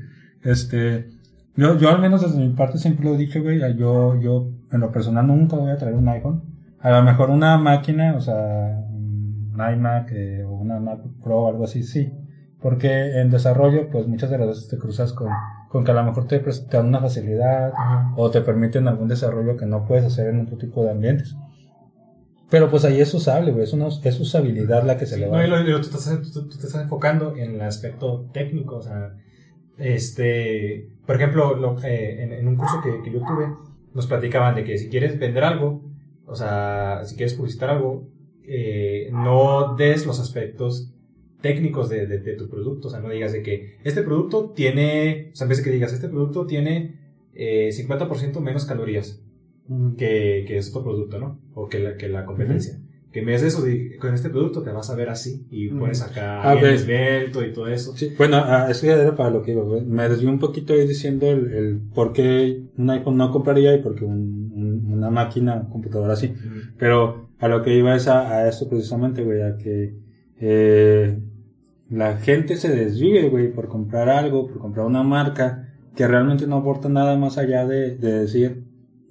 Speaker 4: Este, yo, yo al menos desde mi parte siempre lo he dicho, güey, yo, yo en lo personal nunca voy a traer un iPhone. A lo mejor una máquina, o sea, un iMac eh, o una Mac Pro o algo así, sí. Porque en desarrollo, pues muchas de las veces te cruzas con, con que a lo mejor te, pres- te dan una facilidad o te permiten algún desarrollo que no puedes hacer en otro tipo de ambientes. Pero pues ahí es usable, güey, es, una, es usabilidad la que se
Speaker 3: Sí,
Speaker 4: le
Speaker 3: no,
Speaker 4: va.
Speaker 3: y lo- y lo- tú, estás, tú- tú te estás enfocando en el aspecto técnico, o sea, este, por ejemplo, lo- eh, en, en un curso que, que yo tuve, nos platicaban de que si quieres vender algo, o sea, si quieres publicitar algo, eh, no des los aspectos técnicos de, de- de tu producto, o sea, no digas de que este producto tiene, o sea, en vez de que digas, este producto tiene eh, 50% menos calorías que, que es otro producto, ¿no? O que la, que la competencia. Que en vez de eso, con este producto te vas a ver así y
Speaker 1: Ujú.
Speaker 3: pones acá
Speaker 4: ok.
Speaker 3: esbelto y todo eso.
Speaker 4: Sí, bueno, ah, es que era para lo que iba. Me desvió un poquito ahí diciendo el, el por qué un iPhone no compraría y por qué un- un- una máquina, computadora así. Pero a lo que iba es a, a esto precisamente, güey, a que eh, la gente se desvive, güey, por comprar algo, por comprar una marca que realmente no aporta nada más allá de, de decir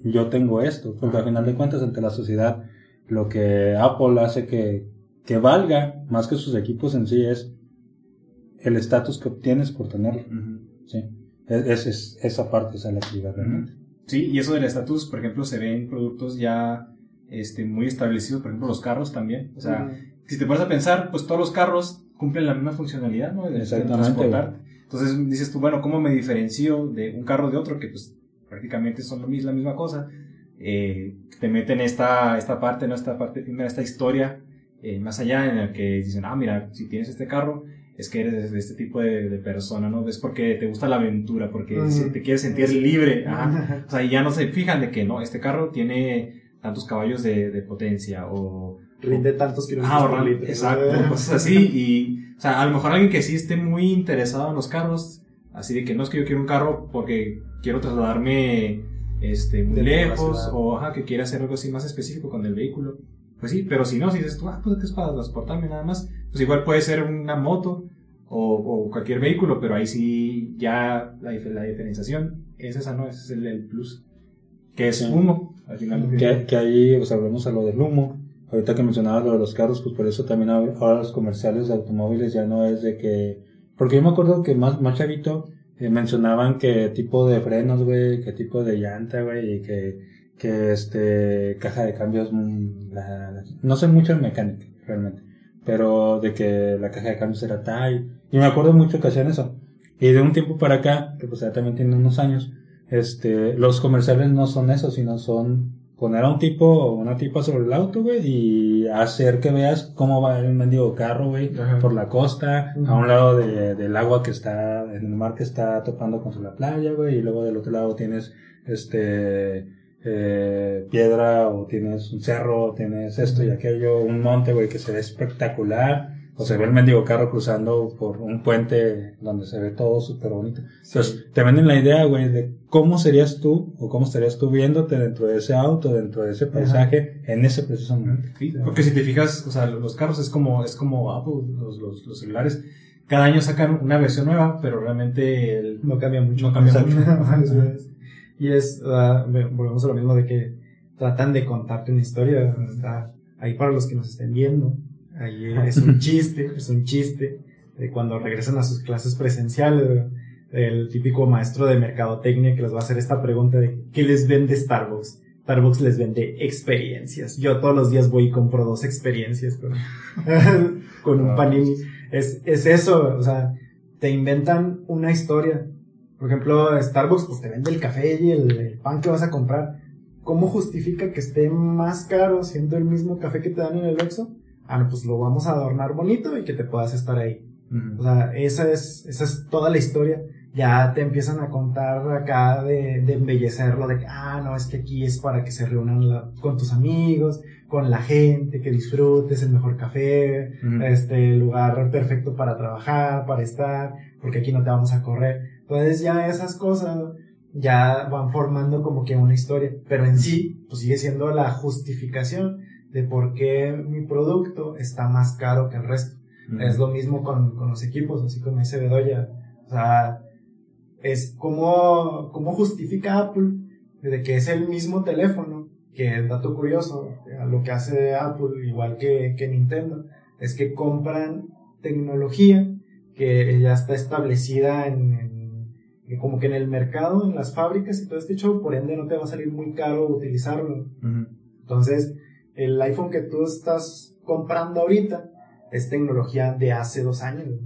Speaker 4: yo tengo esto, porque al final de cuentas ante la sociedad lo que Apple hace que, que valga más que sus equipos en sí es el estatus que obtienes por tenerlo, sí. Es, es- es- esa parte es la actividad realmente.
Speaker 3: Sí, y eso del estatus, por ejemplo, se ve en productos ya este, muy establecidos, por ejemplo, los carros también. O sea, si te pones a pensar, pues todos los carros cumplen la misma funcionalidad, ¿no? De- transportarte. Entonces dices tú, bueno, ¿cómo me diferencio de un carro de otro? Que pues prácticamente son lo mis- la misma cosa. Eh, te meten esta, esta parte, ¿no? Esta parte primera, esta historia, eh, más allá en la que dicen, ah, mira, si tienes este carro, es que eres de este tipo de, de persona, ¿no? Es porque te gusta la aventura, porque te quieres sentir libre, ajá. O sea, y ya no se fijan de que no, este carro tiene tantos caballos de, de potencia o...
Speaker 1: Rinde tantos kilómetros
Speaker 3: Ah,
Speaker 1: por litro.
Speaker 3: exacto, <laughs> cosas así. Y, o sea, a lo mejor alguien que sí esté muy interesado en los carros, así de que no es que yo quiero un carro porque quiero trasladarme este, muy
Speaker 1: de
Speaker 3: lejos o ajá, que quiere hacer algo así más específico con el vehículo. Pues sí, pero si no, si dices tú, ah, pues es para transportarme nada más, pues igual puede ser una moto o, o cualquier vehículo, pero ahí sí ya la, dif- la diferenciación es esa, ¿no? Ese es el, el plus. Que es
Speaker 4: Sí.
Speaker 3: uno, al final.
Speaker 4: Que, que ahí, o sea, volvemos a lo del humo. Ahorita que mencionabas lo de los carros, pues por eso también ahora los comerciales de automóviles ya no es de que... Porque yo me acuerdo que más, más chavito eh, mencionaban qué tipo de frenos, güey, qué tipo de llanta, güey, y que, que este, caja de cambios, mm, la- la- no sé mucho en mecánica, realmente, pero de que la caja de cambios era tal. Y me acuerdo mucho que hacían eso. Y de un tiempo para acá, que pues ya también tiene unos años, este, los comerciales no son eso, sino son poner a un tipo o una tipa sobre el auto, güey, y hacer que veas cómo va el mendigo carro, güey, por la costa, a un lado de- del agua que está, en el mar que está topando contra la playa, güey, y luego del otro lado tienes, este, eh, piedra, o tienes un cerro, o tienes esto y aquello, un monte, güey, que se ve espectacular, o se ve el mendigo carro cruzando por un puente donde se ve todo súper bonito. Entonces, te venden la idea, güey, de cómo serías tú o cómo estarías tú viéndote dentro de ese auto, dentro de ese paisaje, en ese preciso momento.
Speaker 3: Sí, porque si te fijas, o sea, los carros es como, es como Apple, los, los, los celulares. Cada año sacan una versión nueva, pero realmente el-
Speaker 1: No cambia mucho.
Speaker 3: No cambia mucho. <laughs>
Speaker 1: Y es, ve- volvemos a lo mismo de que tratan de contarte una historia. Está ahí para los que nos estén viendo. Ahí es un chiste, es un chiste de cuando regresan a sus clases presenciales. El típico maestro de mercadotecnia que les va a hacer esta pregunta de ¿qué les vende Starbucks? Starbucks les vende experiencias. Yo todos los días voy y compro dos experiencias con, <laughs> con un
Speaker 3: Ah,
Speaker 1: panini. Es, es eso, o sea, te inventan una historia. Por ejemplo, Starbucks pues te vende el café y el, el pan que vas a comprar. ¿Cómo justifica que esté más caro siendo el mismo café que te dan en el Oxxo? Ah, no, pues lo vamos a adornar bonito y que te puedas estar ahí. O sea, esa es, esa es toda la historia. Ya te empiezan a contar acá de, de embellecerlo, de que, ah, no, es que aquí es para que se reúnan la- con tus amigos, con la gente, que disfrutes el mejor café, este lugar perfecto para trabajar, para estar, porque aquí no te vamos a correr. Entonces ya esas cosas ya van formando como que una historia, pero en sí, pues sigue siendo la justificación de por qué mi producto está más caro que el resto. Es lo mismo con, con los equipos, así como dice Bedoya. O sea, es como, como justifica Apple de que es el mismo teléfono, que dato curioso, lo que hace Apple, igual que, que Nintendo, es que compran tecnología que ya está establecida en, en- como que en el mercado, en las fábricas y todo este show, por ende no te va a salir muy caro utilizarlo.
Speaker 3: Ujú.
Speaker 1: Entonces, el iPhone que tú estás comprando ahorita es tecnología de hace dos años. güey.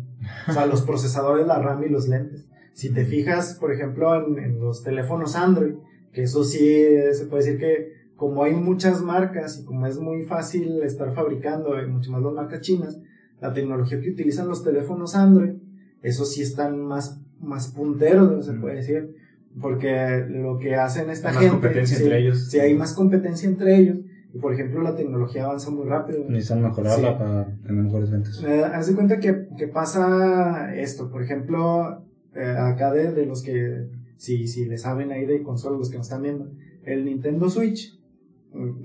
Speaker 1: O sea, los <laughs> procesadores, la RAM y los lentes. Si te fijas, por ejemplo, en, en los teléfonos Android, que eso sí se puede decir que como hay muchas marcas y como es muy fácil estar fabricando, y mucho más las marcas chinas, la tecnología que utilizan los teléfonos Android, eso sí están más, más punteros, ¿no? se
Speaker 3: Mm.
Speaker 1: puede decir. Porque lo que hacen esta
Speaker 3: Hay más
Speaker 1: gente.
Speaker 3: competencia
Speaker 1: sí,
Speaker 3: entre ellos.
Speaker 1: Sí, hay más competencia entre ellos. Por ejemplo, la tecnología avanza muy rápido.
Speaker 4: Necesitan mejorarla
Speaker 1: Sí.
Speaker 4: para tener mejores ventas.
Speaker 1: Eh, haz de cuenta que, que pasa esto, por ejemplo, eh, acá de, de los que, si, si le saben ahí de consolas, los que nos están viendo, el Nintendo Switch,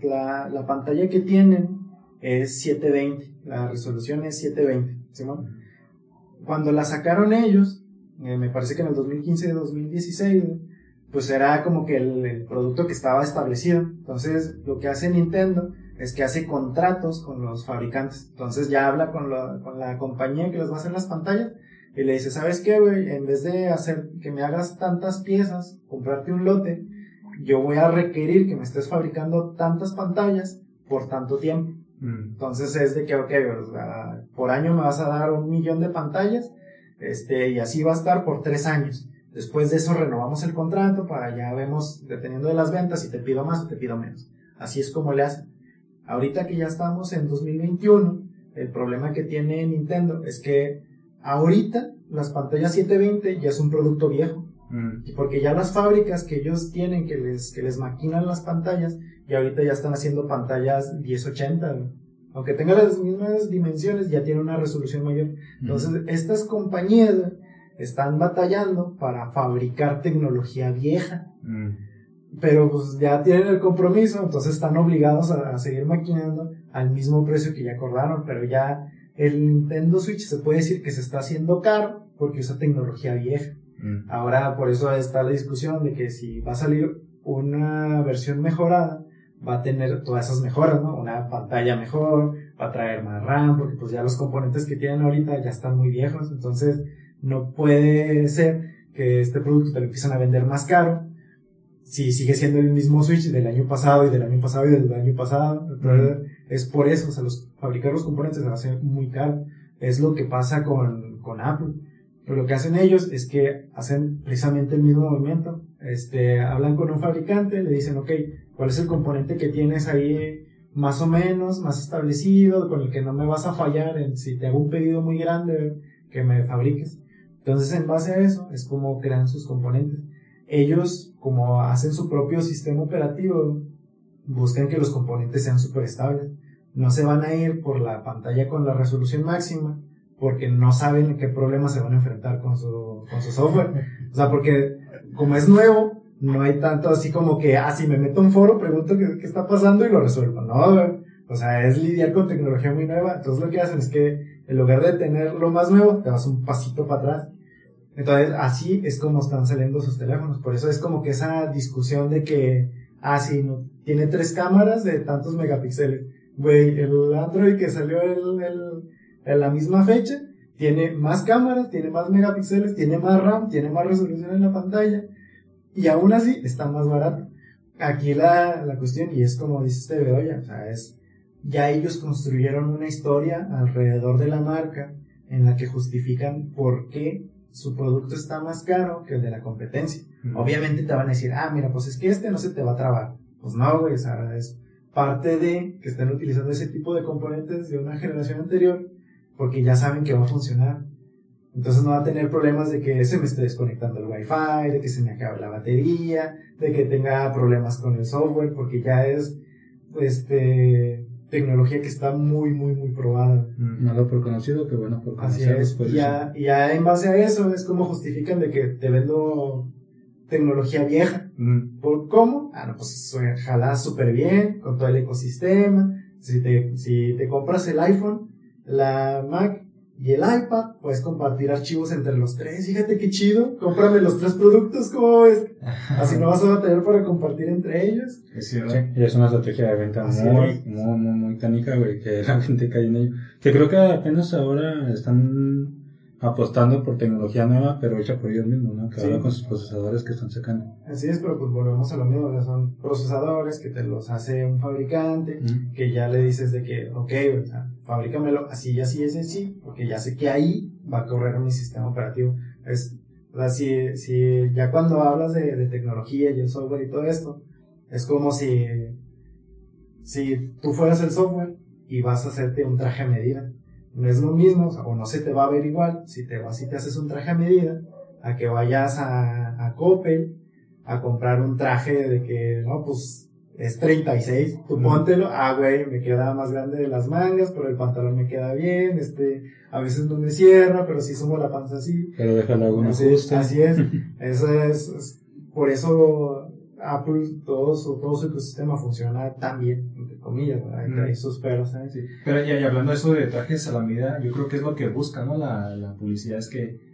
Speaker 1: la, la pantalla que tienen es 720, la resolución es 720, ¿Simón? Cuando la sacaron ellos, eh, me parece que en el 2015-2016, pues era como que el, el producto que estaba establecido. Entonces, lo que hace Nintendo es que hace contratos con los fabricantes. Entonces ya habla con la, con la compañía que les va a hacer las pantallas y le dice, ¿sabes qué, güey? En vez de hacer que me hagas tantas piezas, comprarte un lote, yo voy a requerir que me estés fabricando tantas pantallas por tanto tiempo.
Speaker 3: Mm.
Speaker 1: Entonces es de que, ok, o sea, por año me vas a dar un millón de pantallas, este, y así va a estar por tres años. Después de eso renovamos el contrato para ya vemos, dependiendo de las ventas, si te pido más o te pido menos. Así es como le hacen. Ahorita que ya estamos en 2021, el problema que tiene Nintendo es que ahorita las pantallas 720 ya es un producto viejo.
Speaker 3: Mm.
Speaker 1: Porque ya las fábricas que ellos tienen, que les, que les maquinan las pantallas, y ahorita ya están haciendo pantallas 1080. güey. Aunque tenga las mismas dimensiones, ya tiene una resolución mayor. Entonces, estas compañías están batallando para fabricar tecnología vieja.
Speaker 3: Mm.
Speaker 1: Pero pues ya tienen el compromiso, entonces están obligados a, a seguir maquinando al mismo precio que ya acordaron. Pero ya el Nintendo Switch se puede decir que se está haciendo caro porque usa tecnología vieja.
Speaker 3: Mm.
Speaker 1: Ahora por eso está la discusión de que si va a salir una versión mejorada, va a tener todas esas mejoras, ¿no? Una pantalla mejor, va a traer más RAM, porque pues ya los componentes que tienen ahorita ya están muy viejos, entonces no puede ser que este producto te lo empiezan a vender más caro si sigue siendo el mismo Switch del año pasado y del año pasado y del año pasado. Es por eso, o sea, los, fabricar los componentes se va a hacer muy caro. Es lo que pasa con, con Apple. Pero lo que hacen ellos es que hacen precisamente el mismo movimiento. Este, hablan con un fabricante, le dicen, ok, ¿cuál es el componente que tienes ahí más o menos, más establecido, con el que no me vas a fallar en si te hago un pedido muy grande que me fabriques? Entonces, en base a eso, es como crean sus componentes. Ellos, como hacen su propio sistema operativo, buscan que los componentes sean súper estables. No se van a ir por la pantalla con la resolución máxima, porque no saben qué problemas se van a enfrentar con su, con su software. O sea, porque como es nuevo, no hay tanto así como que, ah, si me meto un foro, pregunto qué, qué está pasando y lo resuelvo. No. O sea, es lidiar con tecnología muy nueva. Entonces lo que hacen es que en lugar de tener lo más nuevo, te vas un pasito para atrás. Entonces así es como están saliendo sus teléfonos. Por eso es como que esa discusión de que, ah, sí, no, tiene tres cámaras de tantos megapíxeles. Güey, el Android que salió en la misma fecha, tiene más cámaras, tiene más megapíxeles, tiene más RAM, tiene más resolución en la pantalla, y aún así está más barato. Aquí la, la cuestión, y es como dice este Bedoya, o sea, es, ya ellos construyeron una historia alrededor de la marca en la que justifican por qué su producto está más caro que el de la competencia.
Speaker 3: Mm.
Speaker 1: Obviamente te van a decir, ah, mira, pues es que este no se te va a trabar. Pues no, güey, o sea, es parte de que estén utilizando ese tipo de componentes de una generación anterior porque ya saben que va a funcionar. Entonces no va a tener problemas de que se me esté desconectando el wifi, de que se me acabe la batería, de que tenga problemas con el software, porque ya es este tecnología que está muy, muy, muy probada.
Speaker 3: Mm.
Speaker 4: Malo por conocido que bueno por
Speaker 1: Así
Speaker 4: conocer.
Speaker 1: es.
Speaker 4: pues,
Speaker 1: Y ya, y ya en base a eso es como justifican de que te vendo tecnología vieja.
Speaker 3: Mm.
Speaker 1: ¿Por cómo? Ah, no, pues suena- jala súper bien con todo el ecosistema. Si te, si te compras el iPhone, la Mac y el iPad, puedes compartir archivos entre los tres. Fíjate qué chido. Cómprame los tres productos, ¿cómo ves? Así no vas a batallar para compartir entre ellos.
Speaker 3: Es cierto.
Speaker 4: Sí, y es una estrategia de venta
Speaker 1: Así
Speaker 4: muy,
Speaker 1: es.
Speaker 4: muy, muy, muy tánica, güey, que <laughs> la gente cae en ello. Que creo que apenas ahora están apostando por tecnología nueva, pero hecha por ellos mismos, ¿no? Que
Speaker 1: Sí.
Speaker 4: ahora con sus procesadores que están sacando.
Speaker 1: Así es, pero pues volvemos a lo mismo, o sea, son procesadores que te los hace un fabricante, que ya le dices de que, ok, o sea, fabrícamelo así y así es así, porque ya sé que ahí va a correr mi sistema operativo. Es, o sea, si, si ya cuando hablas de, de tecnología y el software y todo esto, es como si, si tú fueras el software y vas a hacerte un traje a medida. No es lo mismo, o, sea, o no se te va a ver igual si te vas y te haces un traje a medida, a que vayas a, a Coppel a comprar un traje de que, no, pues es 36, tú póntelo, ah, güey, me queda más grande de las mangas, pero el pantalón me queda bien, este, a veces no me cierra, pero sí sumo la panza así.
Speaker 4: Pero déjale algún
Speaker 1: Así, así es, <laughs> eso es, es- por eso Apple, todo su, todo su ecosistema funciona tan bien, comillas,
Speaker 3: Mm.
Speaker 1: trae sus peros, ¿sabes?
Speaker 3: Sí, pero y, y hablando de eso de trajes a la medida, yo creo que es lo que busca, ¿no? La, la publicidad es que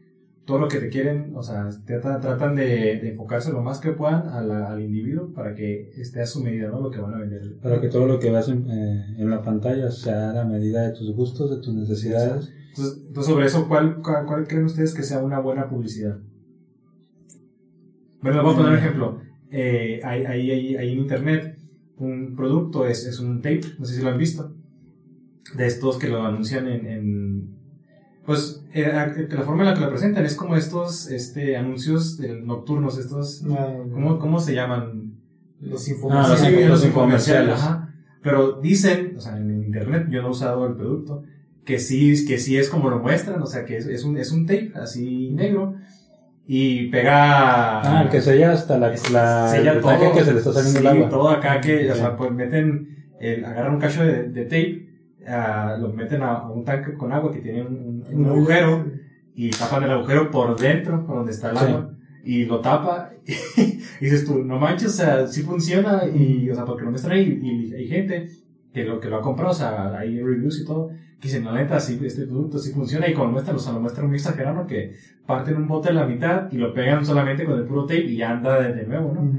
Speaker 3: todo lo que te quieren, o sea, tratan, tratan de, de enfocarse lo más que puedan a la- al individuo para que esté a su medida, ¿no? Lo que van a vender.
Speaker 4: Para que todo lo que veas en, eh, en la pantalla sea a la medida de tus gustos, de tus necesidades.
Speaker 3: Entonces, entonces, sobre eso, ¿cuál, cuál, cuál creen ustedes que sea una buena publicidad? Bueno, les voy a poner un ejemplo. Eh, hay, hay, hay, hay en internet un producto, es, es un tape, no sé si lo han visto, de estos que lo anuncian en... en- pues eh, que la forma en la que lo presentan es como estos este, anuncios nocturnos, estos... ¿Cómo, cómo se llaman?
Speaker 1: Los
Speaker 4: Ah,
Speaker 1: infomerciales.
Speaker 4: los
Speaker 3: Sí,
Speaker 4: info-
Speaker 3: los infomerciales,
Speaker 4: infomerciales.
Speaker 3: ajá. Pero dicen, o sea, en internet, yo no he usado el producto, que sí, que sí es como lo muestran, o sea, que es, es un, es un tape así negro y pega...
Speaker 4: Ah, el que sella hasta la, la
Speaker 3: sella
Speaker 4: el
Speaker 3: todo.
Speaker 4: que se le está saliendo
Speaker 3: Sí,
Speaker 4: el agua.
Speaker 3: todo acá que, o
Speaker 4: Sí.
Speaker 3: sea, pues meten, el, agarran un cacho de, de tape, ah, lo meten a, a un tanque con agua que tiene un, un- un agujero y tapan el agujero por dentro, por donde está el
Speaker 4: Sí.
Speaker 3: agua, y lo tapa, <laughs> y dices tú, no manches, o sea, sí funciona, y, o sea, porque lo muestran ahí, y hay gente que lo, que lo ha comprado, o sea, hay reviews y todo, que dicen, la neta, sí, este producto sí funciona, y como lo muestran, o sea, lo muestran muy exagerado, que parten un bote a la mitad y lo pegan solamente con el puro tape y ya anda de, de nuevo, ¿no?
Speaker 1: Ujú.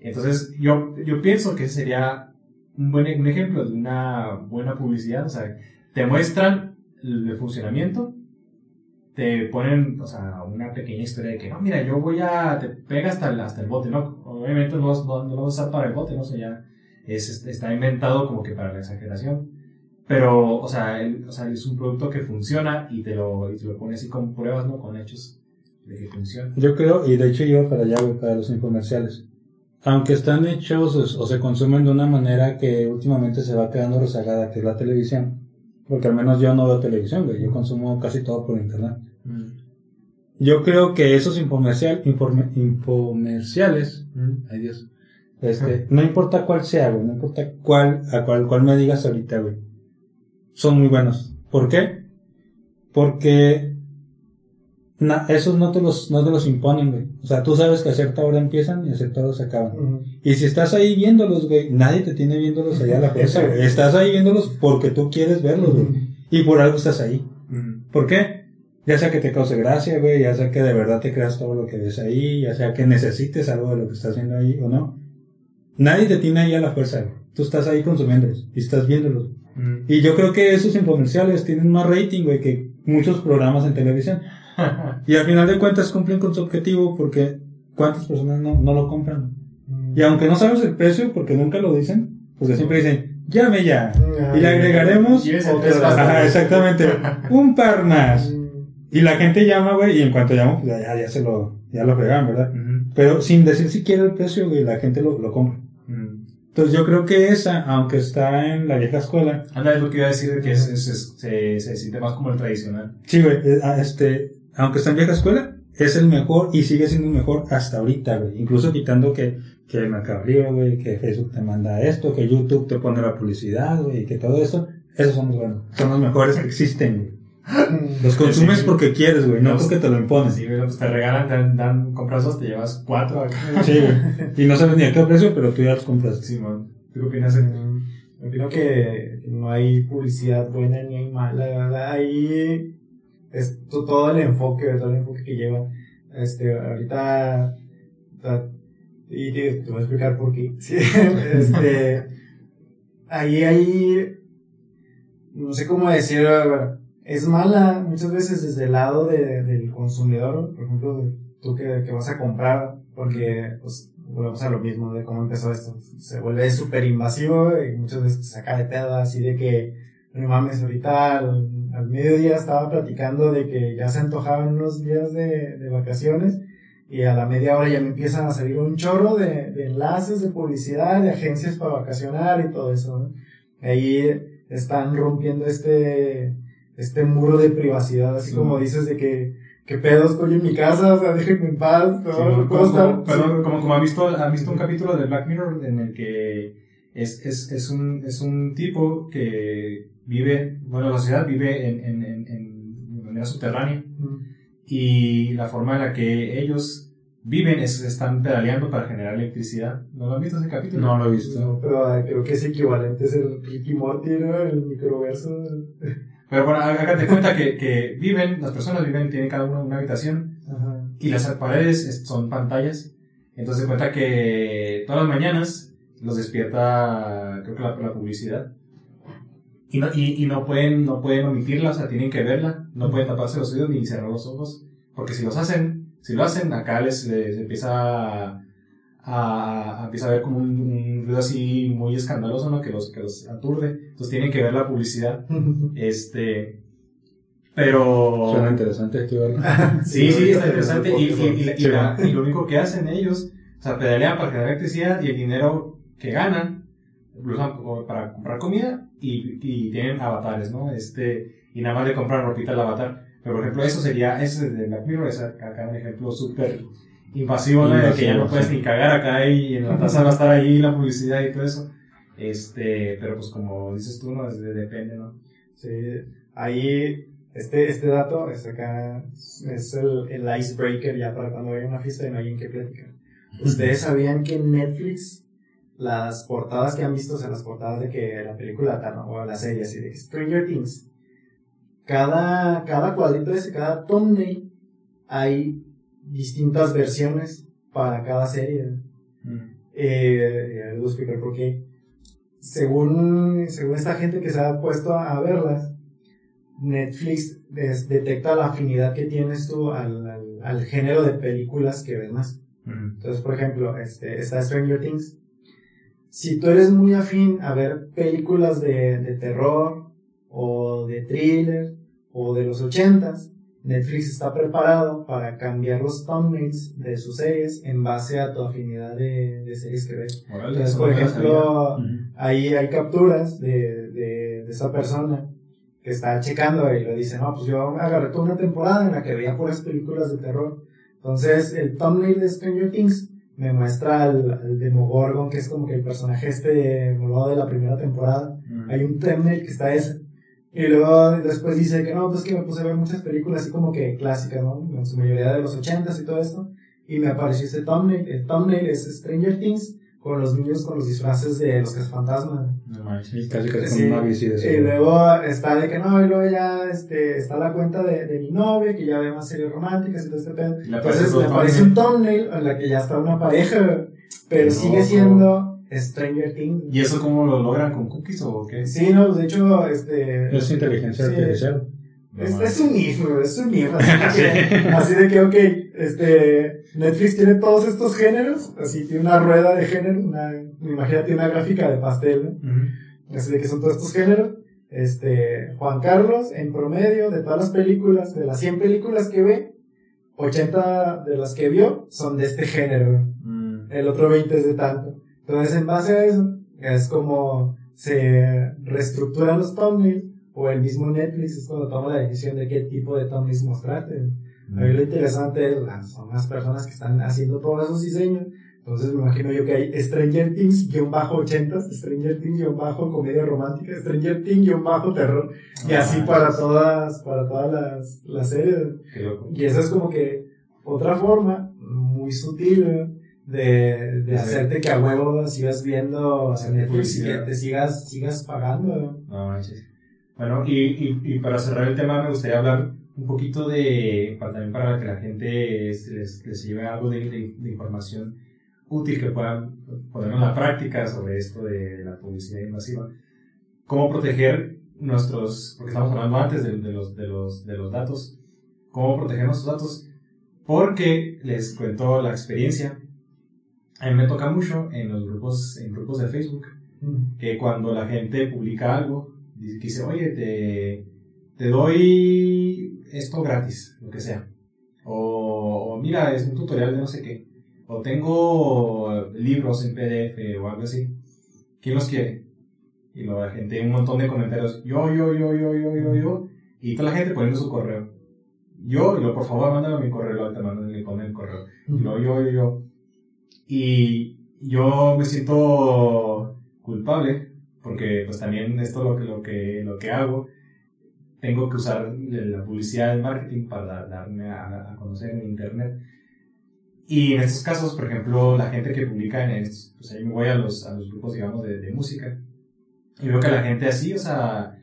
Speaker 3: Entonces, yo, yo pienso que sería un buen un ejemplo de una buena publicidad. O sea, te muestran el funcionamiento, te ponen, o sea, una pequeña historia de que, no, mira, yo voy a, te pega hasta el, hasta el bote, ¿no? Obviamente no, no, no lo vas a usar para el bote, ¿no? O sea, ya es, es- está inventado como que para la exageración. Pero, o sea, el- o sea, es un producto que funciona y te lo, y te lo pone así con pruebas, ¿no? Con hechos de que funciona.
Speaker 4: Yo creo, y de hecho iba para allá, para los infomerciales. Aunque están hechos o, o se consumen de una manera que últimamente se va quedando rezagada, que es la televisión. Porque al menos yo no veo televisión, güey. Yo consumo casi todo por internet. Yo creo que esos infomercial, informe- infomerciales, ay Dios, este, no importa cuál sea, güey, no importa cuál, a cuál, cuál me digas ahorita, güey, son muy buenos. ¿Por qué? Porque na- esos no te los, no te los imponen, güey. O sea, tú sabes que a cierta hora empiezan y a cierta hora se acaban. Y si estás ahí viéndolos, güey, nadie te tiene viéndolos allá a la fuerza, güey. <laughs> Estás ahí viéndolos porque tú quieres verlos, güey. Y por algo estás ahí. ¿Por qué? Ya sea que te cause gracia, güey, ya sea que de verdad te creas todo lo que ves ahí, ya sea que necesites algo de lo que estás viendo ahí o no. Nadie te tiene ahí a la fuerza, güey. Tú estás ahí consumiéndolos y estás viéndolos. Y yo creo que esos infomerciales tienen más rating, güey, que muchos programas en televisión. <laughs> Y al final de cuentas cumplen con su objetivo porque ¿cuántas personas no, no lo compran? Y aunque no sabes el precio porque nunca lo dicen, porque siempre dicen, llame ya. Y le agregaremos
Speaker 3: Y
Speaker 4: Ajá, exactamente. <laughs> Un par más.
Speaker 1: Mm.
Speaker 4: Y la gente llama, güey, y en cuanto llama, pues ya, ya se lo, ya lo pegan, ¿verdad?
Speaker 3: Ujú.
Speaker 4: Pero sin decir siquiera el precio, güey, la gente lo, lo compra. Entonces yo creo que esa, aunque está en la vieja escuela,
Speaker 3: Anda, es lo que iba a decir, de que es, es- es- se, se siente más como el tradicional.
Speaker 4: sí, güey, eh, ah, este, aunque está en vieja escuela, es el mejor y sigue siendo el mejor hasta ahorita, güey. Incluso quitando que, que Mercado Libre, güey, que Facebook te manda esto, que YouTube te pone la publicidad, güey, que todo eso, esos son los buenos. Son los mejores que existen, güey. <laughs> Los consumes
Speaker 3: Sí.
Speaker 4: porque quieres, güey, no porque te lo impones.
Speaker 3: Sí, güey, pues te regalan, te dan, dan compras te llevas cuatro.
Speaker 4: Sí, güey. Y no sabes ni a qué precio, pero tú ya los compras.
Speaker 3: Simón, ¿tú qué opinas?
Speaker 1: Mm, Yo creo que no hay publicidad buena ni hay mala, la verdad. Ahí es to- todo el enfoque, todo el enfoque que lleva. Este, ahorita, ta- y te, te voy a explicar por qué. <laughs> Sí, este, ahí hay, no sé cómo decirlo, es mala muchas veces desde el lado de- del consumidor, por ejemplo, tú que, que vas a comprar, porque pues volvemos a lo mismo de cómo empezó esto, se vuelve súper invasivo y muchas veces te saca de pedo así de que, no mames, ahorita al, al mediodía estaba platicando de que ya se antojaban unos días de, de vacaciones y a la media hora ya me empiezan a salir un chorro de, de enlaces de publicidad, de agencias para vacacionar y todo eso, ¿no? Ahí están rompiendo este, este muro de privacidad, así
Speaker 3: Sí.
Speaker 1: como dices de que, que pedo estoy en mi casa, o sea, déjenme en paz, ¿no?
Speaker 3: Sí, como,
Speaker 1: ¿Puedo estar?
Speaker 3: como- perdón, como, como han visto, han visto un capítulo de Black Mirror en el que es, es, es, un, es un tipo que vive, bueno, la sociedad vive en, en, en, en- de manera subterránea
Speaker 1: Mm.
Speaker 3: y la forma en la que ellos viven es están pedaleando para generar electricidad. ¿No lo han visto ese capítulo?
Speaker 4: No lo he visto.
Speaker 1: No, pero creo que es equivalente es el Ricky Morty, ¿no? El microverso.
Speaker 3: Pero bueno, hágate cuenta que, que viven, las personas viven, tienen cada uno una habitación
Speaker 1: Ajá.
Speaker 3: y las paredes es- son pantallas. Entonces cuenta que todas las mañanas los despierta, creo que la, la publicidad. Y no, y, y no pueden, no pueden omitirla, o sea, tienen que verla, no pueden taparse los oídos ni cerrar los ojos, porque si los hacen, si lo hacen, acá les, les empieza a, a, a- empieza a ver como un, un ruido así muy escandaloso, ¿no? Que los, que los aturde. Entonces tienen que ver la publicidad. <laughs> Este, pero...
Speaker 4: Suena interesante esto, <laughs>
Speaker 3: Sí, sí, está interesante. Y, y- y la- y
Speaker 4: Sí,
Speaker 3: la- y lo único que hacen ellos, o sea, pedalean para generar electricidad y el dinero que ganan lo usan para comprar comida y, y tienen avatares, ¿no? Este, y nada más le compran ropita al avatar. Pero por ejemplo, eso sería, ese es de Black Mirror, es acá un ejemplo súper invasivo, ¿no? De que ya no puedes
Speaker 4: sí.
Speaker 3: ni cagar acá y en la taza va a estar ahí la publicidad y todo eso. Este, pero pues como dices tú, ¿no? Es de- depende, ¿no?
Speaker 1: Sí, ahí, este, este dato es acá, es el, el icebreaker ya para cuando haya una fiesta y no hay en qué platicar. ¿Ustedes sabían que en Netflix, las portadas que han visto, o sea, las portadas de que la película ¿no? o la serie así de Stranger Things, cada, cada cuadrito ese, cada thumbnail, hay distintas versiones para cada serie. Eh, ya les voy a explicar por qué. Según, según esta gente que se ha puesto a, a verlas, Netflix des- detecta la afinidad que tienes tú al, al, al género de películas que ves más. Entonces, por ejemplo, este, está Stranger Things. Si tú eres muy afín a ver películas de, de terror o de thriller o de los ochentas, Netflix está preparado para cambiar los thumbnails de sus series en base a tu afinidad de, de series que ves. Entonces, por ejemplo, ahí hay capturas de, de, de esa persona que está checando y le dice, no, pues yo agarré toda una temporada en la que veía puras películas de terror. Entonces, el thumbnail de Stranger Things me muestra al, al Demogorgon, que es como que el personaje este malvado de la primera temporada. Hay un thumbnail que está ese. Y luego después dice que no, pues que me puse a ver muchas películas así como que clásicas, ¿no? En su mayoría de los ochentas y todo esto. Y me apareció este thumbnail. El thumbnail es Stranger Things con los niños con los disfraces de los fantasmas.
Speaker 3: No manches.
Speaker 4: Y casi casi
Speaker 1: Sí,
Speaker 4: con una bici de
Speaker 1: Y luego está de que no, y luego ya este, está la cuenta de, de mi novia, que ya ve más series románticas y todo este pedo. Entonces
Speaker 3: el
Speaker 1: aparece un thumbnail en la que ya está una pareja, pero
Speaker 3: Qué
Speaker 1: sigue siendo Stranger Things.
Speaker 3: ¿Y eso cómo lo logran con cookies o qué?
Speaker 1: Sí, no, de hecho, este.
Speaker 4: Es inteligencia
Speaker 1: Sí.
Speaker 4: artificial.
Speaker 1: Es, es un IF, es un IF. Así, <laughs> de que, así de que, ok, este, Netflix tiene todos estos géneros, así tiene una rueda de género, una, imagínate una gráfica de pastel, ¿no? Así de que son todos estos géneros. Este, Juan Carlos, en promedio, de todas las películas, de las 100 películas que ve, 80 de las que vio son de este género.
Speaker 3: Mm.
Speaker 1: El otro 20 es de tanto. Entonces, en base a eso, es como se reestructuran los thumbnails, o el mismo Netflix es cuando toma la decisión de qué tipo de thumbnails mostrarte. A mí lo interesante es, ah, son las personas que están haciendo todos esos diseños. Entonces me imagino yo que hay Stranger Things-80, Stranger Things-comedia romántica, Stranger Things-terror, y
Speaker 3: Ah,
Speaker 1: así para todas, para todas las, las series. Y esa es como que otra forma muy sutil. De, de hacerte que a huevo sigas viendo o sea, Netflix y que te sigas, sigas pagando. ¿no?
Speaker 3: Manches. Bueno, y, y, y para cerrar el tema, me gustaría hablar un poquito de, para, también para que la gente les, les lleve algo de, de- de información útil que puedan poner en la práctica sobre esto de la publicidad invasiva. Cómo proteger nuestros, porque estamos hablando antes de, de los, de, los, de los datos, cómo proteger nuestros datos, porque les cuento la experiencia. A mí me toca mucho en los grupos, en grupos de Facebook, que cuando la gente publica algo, dice, oye, te, te doy esto gratis, lo que sea. O, o mira, es un tutorial de no sé qué. O tengo libros en PDF o algo así. ¿Quién los quiere? Y luego la gente, un montón de comentarios, yo, yo, yo, yo, yo, yo, yo. Y toda la gente poniendo su correo. Yo, y luego, por favor, mándame mi correo, luego te mando y pone el correo. Y luego yo, yo, yo. Y yo me siento culpable, porque pues también esto lo que, lo que, lo que hago, tengo que usar la publicidad del marketing para darme a, a conocer en internet. Y en estos casos, por ejemplo, la gente que publica en estos, pues ahí me voy a los, a los grupos, digamos, de, de música. Y veo que la gente así, o sea,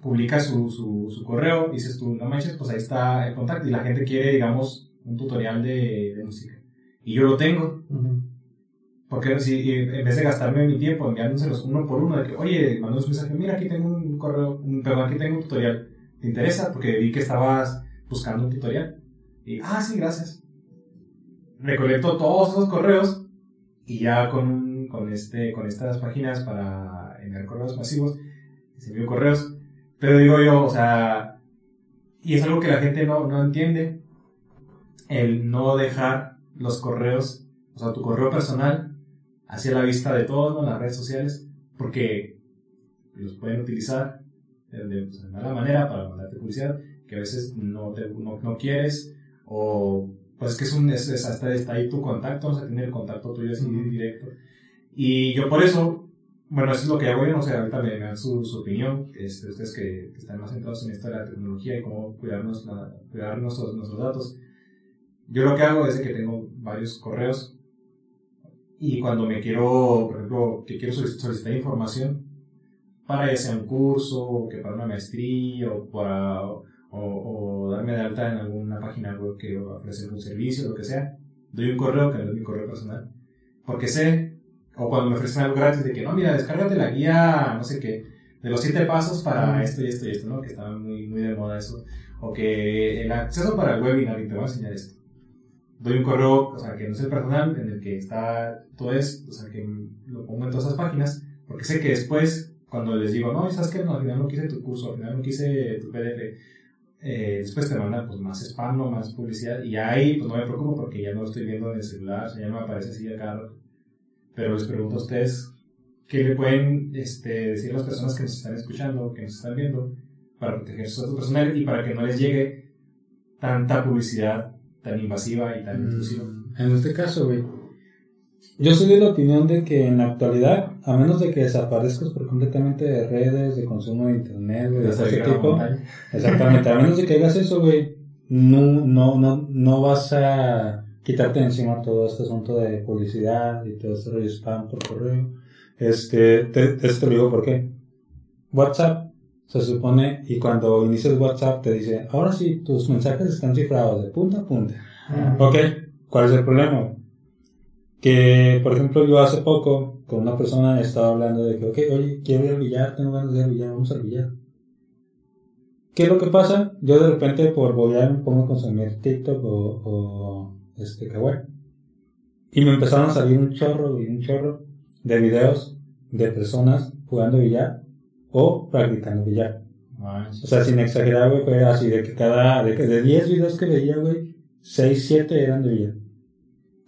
Speaker 3: publica su, su, su correo, dices tú, no manches, pues ahí está el contacto. Y la gente quiere, digamos, un tutorial de, de música. Y yo lo tengo. Porque si en vez de gastarme mi tiempo enviándoselos uno por uno, de que, oye, mandó un mensaje, mira, aquí tengo un correo, un, perdón, aquí tengo un tutorial. ¿Te interesa? Porque vi que estabas buscando un tutorial. Y, ah, sí, gracias. Recolecto todos esos correos y ya con, con, este, con estas páginas para enviar correos masivos, se envío correos. Pero digo yo, o sea, y es algo que la gente no, no entiende, el no dejar los correos, o sea, tu correo personal hacia la vista de todos, ¿no? Las redes sociales, porque los pueden utilizar de, pues, de mala manera para mandarte publicidad que a veces no, te, no, no quieres o pues que es un es, es hasta está ahí tu contacto, o sea, tener el contacto tuyo así directo. Y yo por eso, bueno, eso es lo que hago yo, no sé, ahorita me, me dan su, su opinión, este, ustedes que, que, están más centrados en esto de la tecnología y cómo cuidarnos la, cuidar nuestros, nuestros datos. Yo lo que hago es que tengo varios correos y cuando me quiero, por ejemplo, que quiero solicitar información para ya sea un curso, o que para una maestría, o para, o, o, darme de alta en alguna página web que ofrece algún servicio, lo que sea, doy un correo que no es mi correo personal. Porque sé, o cuando me ofrecen algo gratis, de que no, mira, descárgate la guía, no sé qué, de los siete pasos para esto y esto y esto, ¿no? Que está muy, muy de moda eso. O que el acceso para el webinar y te voy a enseñar esto doy un correo, o sea, que no es el personal, en el que está todo esto, o sea, que lo pongo en todas esas páginas, porque sé que después, cuando les digo, no, ¿sabes qué? No, al final no quise tu curso, al final no quise tu PDF, eh, después te mandan pues más spam, ¿no? más publicidad, y ahí pues no me preocupo porque ya no lo estoy viendo en el celular, o sea, ya no me aparece así acá. Pero les pregunto a ustedes, ¿qué le pueden este, decir a las personas que nos están escuchando, que nos están viendo, para proteger su datos personales y para que no les llegue tanta publicidad tan invasiva y tan intrusiva.
Speaker 4: En este caso, güey, yo soy de la opinión de que en la actualidad, a menos de que desaparezcas por completamente de redes, de consumo de internet, güey, de ese tipo, exactamente, a menos de que hagas eso, güey, no, no, no, no vas a quitarte encima todo este asunto de publicidad y todo este rollo spam por correo. Este, te, te, te lo digo por qué. WhatsApp se supone, y cuando inicias WhatsApp te dice, ahora sí, tus mensajes están cifrados de punta a punta. -huh. Ok, ¿cuál es el problema? Que, por ejemplo, yo hace poco con una persona estaba hablando de que, ok, oye, quiero ir al billar, tengo ganas de ir al billar, vamos al billar. ¿Qué es lo que pasa? Yo de repente por bollar me pongo a consumir TikTok o, o este, Kawaii. Y me empezaron a salir un chorro y un chorro de videos de personas jugando billar o practicando billar. O sea, sin exagerar, güey, fue así de que cada, de, que de 10 videos que veía, güey, 6, 7 eran de billar.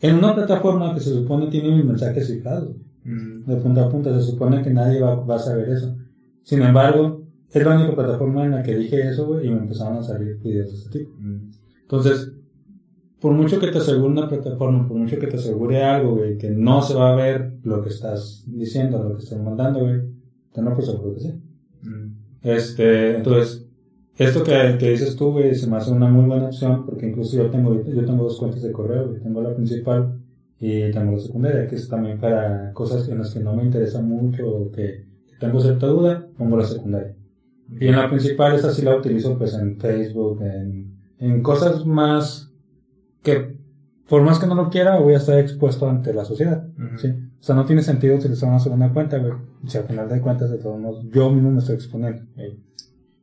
Speaker 4: En una plataforma que se supone tiene mis mensajes cifrados,
Speaker 3: Mm.
Speaker 4: de punta a punta, se supone que nadie va, va a saber eso. Sin embargo, es la única plataforma en la que dije eso, güey, y me empezaron a salir videos de este tipo.
Speaker 3: Mm.
Speaker 4: Entonces, por mucho que te asegure una plataforma, por mucho que te asegure algo, güey, que no se va a ver lo que estás diciendo, lo que estás mandando, güey, tenlo por seguro que sí.
Speaker 3: Mm.
Speaker 4: Este, entonces, esto que, que dices tú, güey, se me hace una muy buena opción, porque incluso yo tengo, yo tengo dos cuentas de correo, güey, tengo la principal y tengo la secundaria, que es también para cosas en las que no me interesa mucho o que tengo cierta duda, pongo la secundaria. Y en la principal, esa sí la utilizo pues en Facebook, en, en cosas más que, por más que no lo quiera, voy a estar expuesto ante la sociedad. ¿sí? O sea, no tiene sentido utilizar una segunda cuenta, güey. Si al final de cuentas, de todos modos, yo mismo me estoy exponiendo.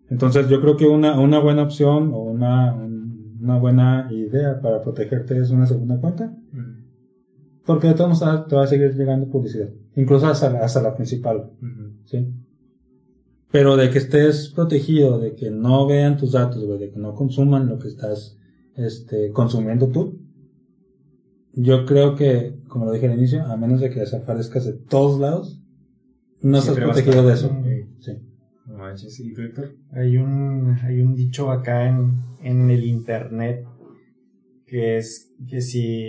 Speaker 4: Entonces, yo creo que una, una buena opción o una, un- una buena idea para protegerte es una segunda cuenta. Porque de todos modos te va a seguir llegando publicidad. Incluso hasta la, hasta la principal. ¿sí? Pero de que estés protegido, de que no vean tus datos, güey, de que no consuman lo que estás este, consumiendo tú. Yo creo que, como lo dije al inicio, a menos de que desaparezcas de todos lados, no estás
Speaker 3: Siempre a
Speaker 4: protegido de eso. Sí.
Speaker 3: No manches, ¿y tú, Héctor?
Speaker 1: Hay un, hay un dicho acá en, en el internet que es que si,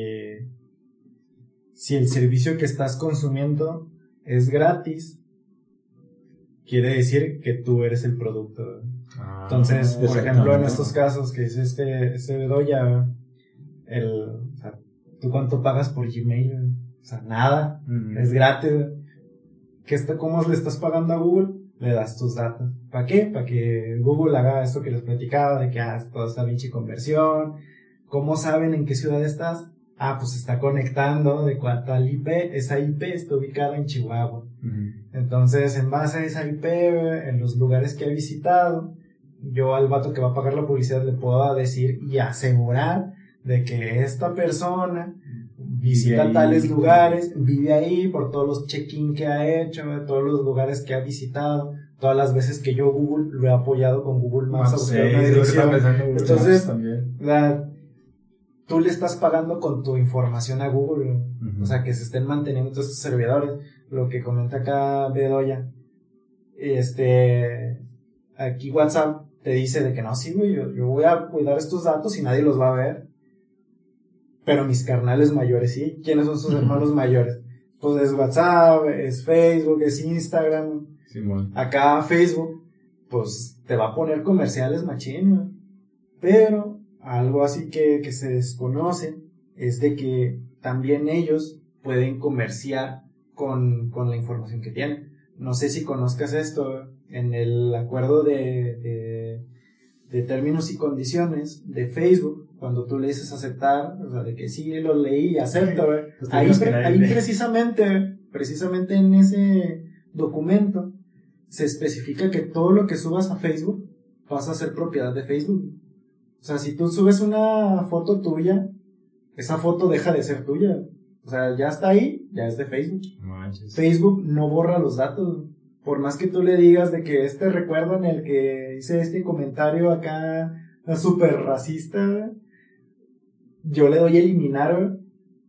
Speaker 1: si el servicio que estás consumiendo es gratis, quiere decir que tú eres el producto. Entonces, por ejemplo, en estos casos que dice este, este Bedoya, el, ¿tú cuánto pagas por Gmail? O sea, nada. Es gratis. ¿Qué está, ¿Cómo le estás pagando a Google? Le das tus datos. ¿Para qué? Para que Google haga esto que les platicaba, de que ah, toda esta pinche conversión. ¿Cómo saben en qué ciudad estás? Ah, pues está conectando de cuánto al IP. Esa IP está ubicada en Chihuahua. Entonces, en base a esa IP, en los lugares que he visitado, yo al vato que va a pagar la publicidad le puedo decir y asegurar de que esta persona visita tales lugares, vive ahí por todos los check-in que ha hecho, todos los lugares que ha visitado, todas las veces que yo Google lo he apoyado con Google Maps a
Speaker 3: Más
Speaker 1: buscar una
Speaker 3: seis, lo que estaba
Speaker 1: dirección. Entonces,
Speaker 3: también.
Speaker 1: La- tú le estás pagando con tu información a Google. O sea, que se estén manteniendo todos estos servidores. Lo que comenta acá Bedoya. Este. Aquí WhatsApp te dice de que no, sí, güey, yo, yo voy a cuidar estos datos y nadie los va a ver. Pero mis carnales mayores, ¿sí? ¿Quiénes son sus hermanos mayores? Pues es WhatsApp, es Facebook, es Instagram. Acá Facebook, pues te va a poner comerciales machín, güey. Pero algo así que, que se desconoce es de que también ellos pueden comerciar con, con la información que tienen. No sé si conozcas esto, en el acuerdo de, de, de términos y condiciones de Facebook, cuando tú le dices aceptar, o sea, de que sí lo leí y acepto, güey. <laughs> Ahí, pre- ahí precisamente, precisamente en ese documento, se especifica que todo lo que subas a Facebook pasa a ser propiedad de Facebook. O sea, si tú subes una foto tuya, esa foto deja de ser tuya. O sea, ya está ahí, ya es de Facebook.
Speaker 3: Manches.
Speaker 1: Facebook no borra los datos. Por más que tú le digas de que este recuerdo en el que hice este comentario acá súper racista, yo le doy a eliminar,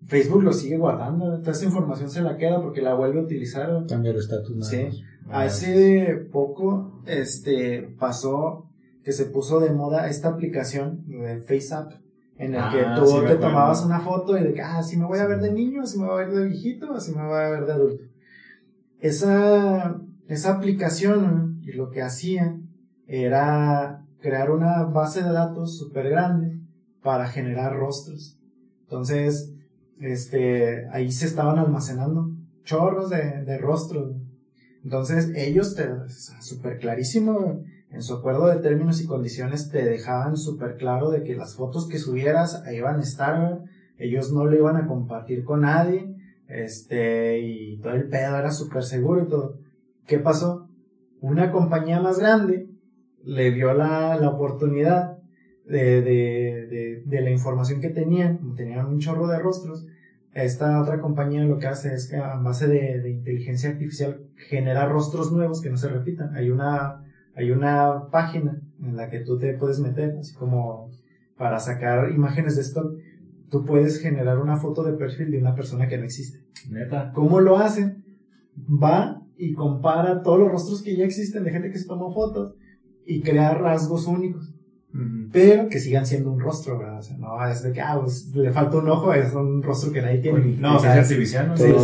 Speaker 1: Facebook lo sigue guardando. Toda esa información se la queda porque la vuelve a utilizar. güey.
Speaker 4: Cambia el estatus
Speaker 1: Sí.
Speaker 3: Ah,
Speaker 1: Hace poco, este, pasó que se puso de moda esta aplicación de FaceApp, en el
Speaker 3: Ah,
Speaker 1: que tú
Speaker 3: sí me
Speaker 1: te tomabas una foto y de que, ah, si me voy a ver de niño, si me voy a ver de viejito, si me voy a ver de adulto. Esa, esa aplicación, y lo que hacía era crear una base de datos súper grande para generar rostros. Entonces, este, ahí se estaban almacenando chorros de, de rostros. Entonces, ellos te, súper clarísimo, en su acuerdo de términos y condiciones te dejaban súper claro de que las fotos que subieras ahí iban a estar, ellos no lo iban a compartir con nadie, este, y todo el pedo era súper seguro todo. ¿Qué pasó? Una compañía más grande le vio la, la oportunidad de, de, de, de la información que tenían, como tenían un chorro de rostros, esta otra compañía lo que hace es que a base de, de inteligencia artificial genera rostros nuevos que no se repitan. Hay una, hay una página en la que tú te puedes meter, así como para sacar imágenes de stock. Tú puedes generar una foto de perfil de una persona que no existe.
Speaker 3: Neta.
Speaker 1: ¿Cómo lo hacen? Va y compara todos los rostros que ya existen de gente que se tomó fotos y crea rasgos únicos Pero que sigan siendo un rostro, ¿verdad? O sea, no es de que, ah, pues, le falta un ojo, es un rostro que nadie tiene. No, o sea,
Speaker 3: Inteligencia artificial, ¿no?
Speaker 1: sí, O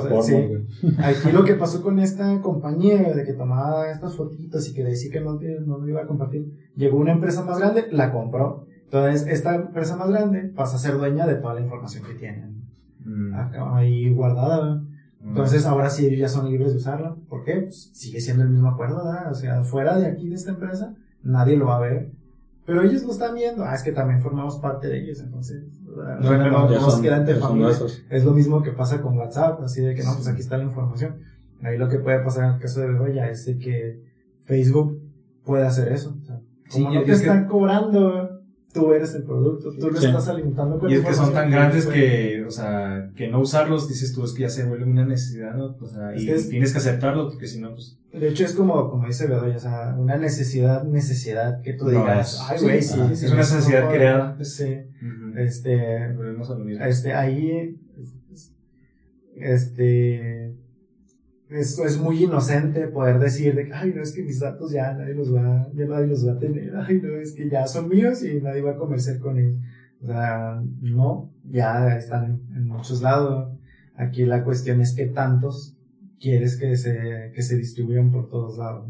Speaker 1: sea, sí.
Speaker 4: güey.
Speaker 1: aquí lo que pasó con esta compañía, de que tomaba estas fotitos y que decía que no, no lo iba a compartir, llegó una empresa más grande, la compró. Entonces, esta empresa más grande pasa a ser dueña de toda la información que tienen
Speaker 3: Mm.
Speaker 1: acá ahí guardada, ¿verdad? Entonces ahora sí ya son libres de usarla. ¿Por qué? Pues sigue siendo el mismo acuerdo, ¿verdad? O sea, fuera de aquí de esta empresa, nadie lo va a ver. Pero ellos lo están viendo. Ah, es que también formamos parte de ellos, entonces.
Speaker 3: No, no,
Speaker 1: no, no familia. Es lo mismo que pasa con WhatsApp, así de que no, pues aquí está la información. Ahí lo que puede pasar en el caso de Bedoya es de que Facebook puede hacer eso. O sea,
Speaker 3: Sí,
Speaker 1: como
Speaker 3: y
Speaker 1: no te
Speaker 3: que-
Speaker 1: están cobrando, tú eres el producto, tú lo
Speaker 4: Sí.
Speaker 1: estás alimentando con
Speaker 3: Y es que son tan grandes que, o sea, que no usarlos, dices tú, es que ya se vuelve una necesidad, ¿no? O sea,
Speaker 1: Es
Speaker 3: y
Speaker 1: que es-
Speaker 3: tienes que aceptarlo, porque si no, pues...
Speaker 1: De hecho, es como, como dice Bedoya, o sea, una necesidad, necesidad que tú
Speaker 3: No,
Speaker 1: digas,
Speaker 3: es-
Speaker 1: ay, güey, sí, sí,
Speaker 3: es una necesidad
Speaker 1: puedo".
Speaker 3: creada.
Speaker 1: Sí, este,
Speaker 3: Volvemos a lo mismo.
Speaker 1: este, ahí, este, es, es muy inocente poder decir de que, ay, no, es que mis datos ya nadie los va, ya nadie los va a tener, ay, no, es que ya son míos y nadie va a comerciar con ellos. O sea, no, ya están en, en muchos lados. Aquí la cuestión es que tantos quieres que se, que se distribuyan por todos lados.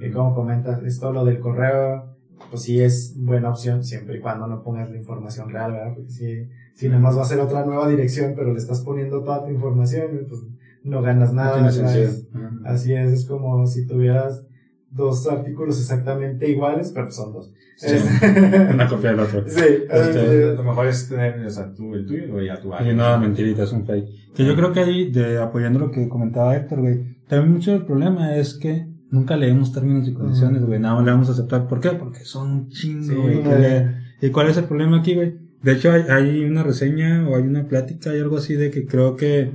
Speaker 1: Y como comentas, esto lo del correo, pues sí es buena opción siempre y cuando no pongas la información real, ¿verdad? Porque si, si nada más va a ser otra nueva dirección, pero le estás poniendo toda tu información, pues no ganas nada.
Speaker 4: No
Speaker 1: ¿no? Así es, es como si tuvieras dos artículos exactamente iguales, pero son dos.
Speaker 4: Sí.
Speaker 1: Es- <laughs>
Speaker 4: Una copia del otro.
Speaker 1: sí,
Speaker 4: Este,
Speaker 1: es-
Speaker 3: Lo mejor es tener, o sea, tú el tuyo y ya tu
Speaker 4: Y no, mentirita, es un fake. Que yo creo que ahí, de, apoyando lo que comentaba Héctor, güey, también mucho el problema es que nunca leemos términos y condiciones,
Speaker 1: Mm.
Speaker 4: güey, nada más le vamos a aceptar. ¿Por qué? Porque son un chingo,
Speaker 3: Sí,
Speaker 4: güey. que
Speaker 1: güey.
Speaker 4: leer. ¿Y cuál es el problema aquí, güey? De hecho, hay, hay una reseña o hay una plática, hay algo así de que creo que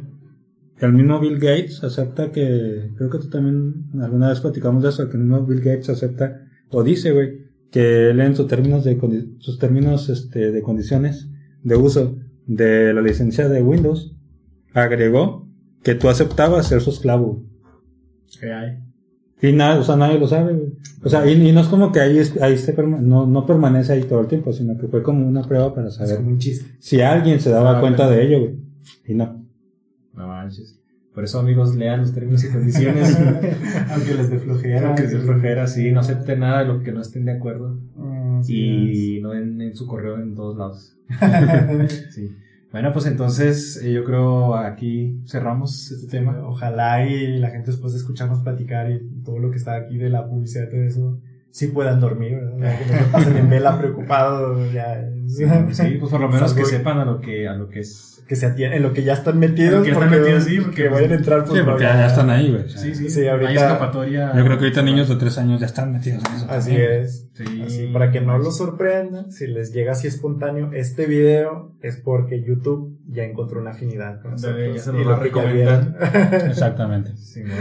Speaker 4: el mismo Bill Gates acepta que, creo que tú también alguna vez platicamos de eso, que el mismo Bill Gates acepta o dice, güey, que él en sus términos de condi- sus términos este, de condiciones de uso de la licencia de Windows agregó que tú aceptabas ser su esclavo. Y nada, o sea, nadie lo sabe, güey. O sea, y, y no es como que ahí, ahí se perma- no, no permanece ahí todo el tiempo, sino que fue como una prueba para saber
Speaker 1: un
Speaker 4: si alguien se daba
Speaker 3: Ah,
Speaker 4: cuenta de ello, güey. Y no.
Speaker 3: No manches. Por eso, amigos, lean los términos y condiciones. <laughs>
Speaker 1: Aunque les dé flojera.
Speaker 3: que se flojera, sí, no acepten nada de lo que no estén de acuerdo.
Speaker 1: Mm, sí
Speaker 3: Y no en, en su correo en todos lados. <laughs> Sí. Bueno, pues entonces eh, yo creo aquí cerramos este tema.
Speaker 1: Ojalá y la gente después de escucharnos platicar y todo lo que está aquí de la publicidad y todo eso, sí puedan dormir, ¿verdad? Que no se pasen en vela preocupados, ya.
Speaker 3: Sí, sí, pues por lo menos que sepan a lo que, a lo que es.
Speaker 1: Que se atienden, en lo que ya están metidos.
Speaker 3: Que ya están metidos, sí, porque-
Speaker 1: que vayan a entrar, pues
Speaker 4: Sí, porque ya están ahí, güey.
Speaker 3: Sí, sí,
Speaker 1: Sí, ahorita-
Speaker 3: Hay escapatoria.
Speaker 4: Yo creo que ahorita niños de tres años ya están metidos en eso.
Speaker 1: Así
Speaker 4: también.
Speaker 1: es.
Speaker 3: Sí.
Speaker 1: Así, para que no los sorprenda, si les llega así espontáneo este video, es porque YouTube ya encontró una afinidad con nosotros.
Speaker 3: ya se
Speaker 1: y
Speaker 3: va
Speaker 1: lo
Speaker 3: a recomendar.
Speaker 4: Exactamente. <laughs>
Speaker 3: Sí, no.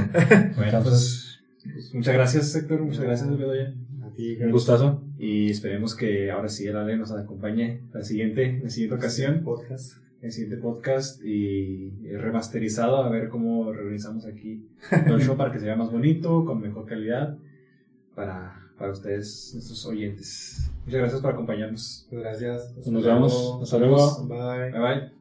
Speaker 3: Bueno, pues, pues, muchas gracias, Héctor. Muchas gracias, Bedoya.
Speaker 1: A ti,
Speaker 4: Un gustazo.
Speaker 3: Y esperemos que ahora sí el Ale nos acompañe la siguiente, la siguiente ocasión,
Speaker 1: podcast.
Speaker 3: el siguiente podcast y remasterizado a ver cómo reorganizamos aquí el show para que se vea más bonito, con mejor calidad para, para ustedes, nuestros oyentes. Muchas gracias por acompañarnos.
Speaker 1: Gracias.
Speaker 4: Nos vemos. Hasta luego.
Speaker 1: Bye.
Speaker 3: Bye bye.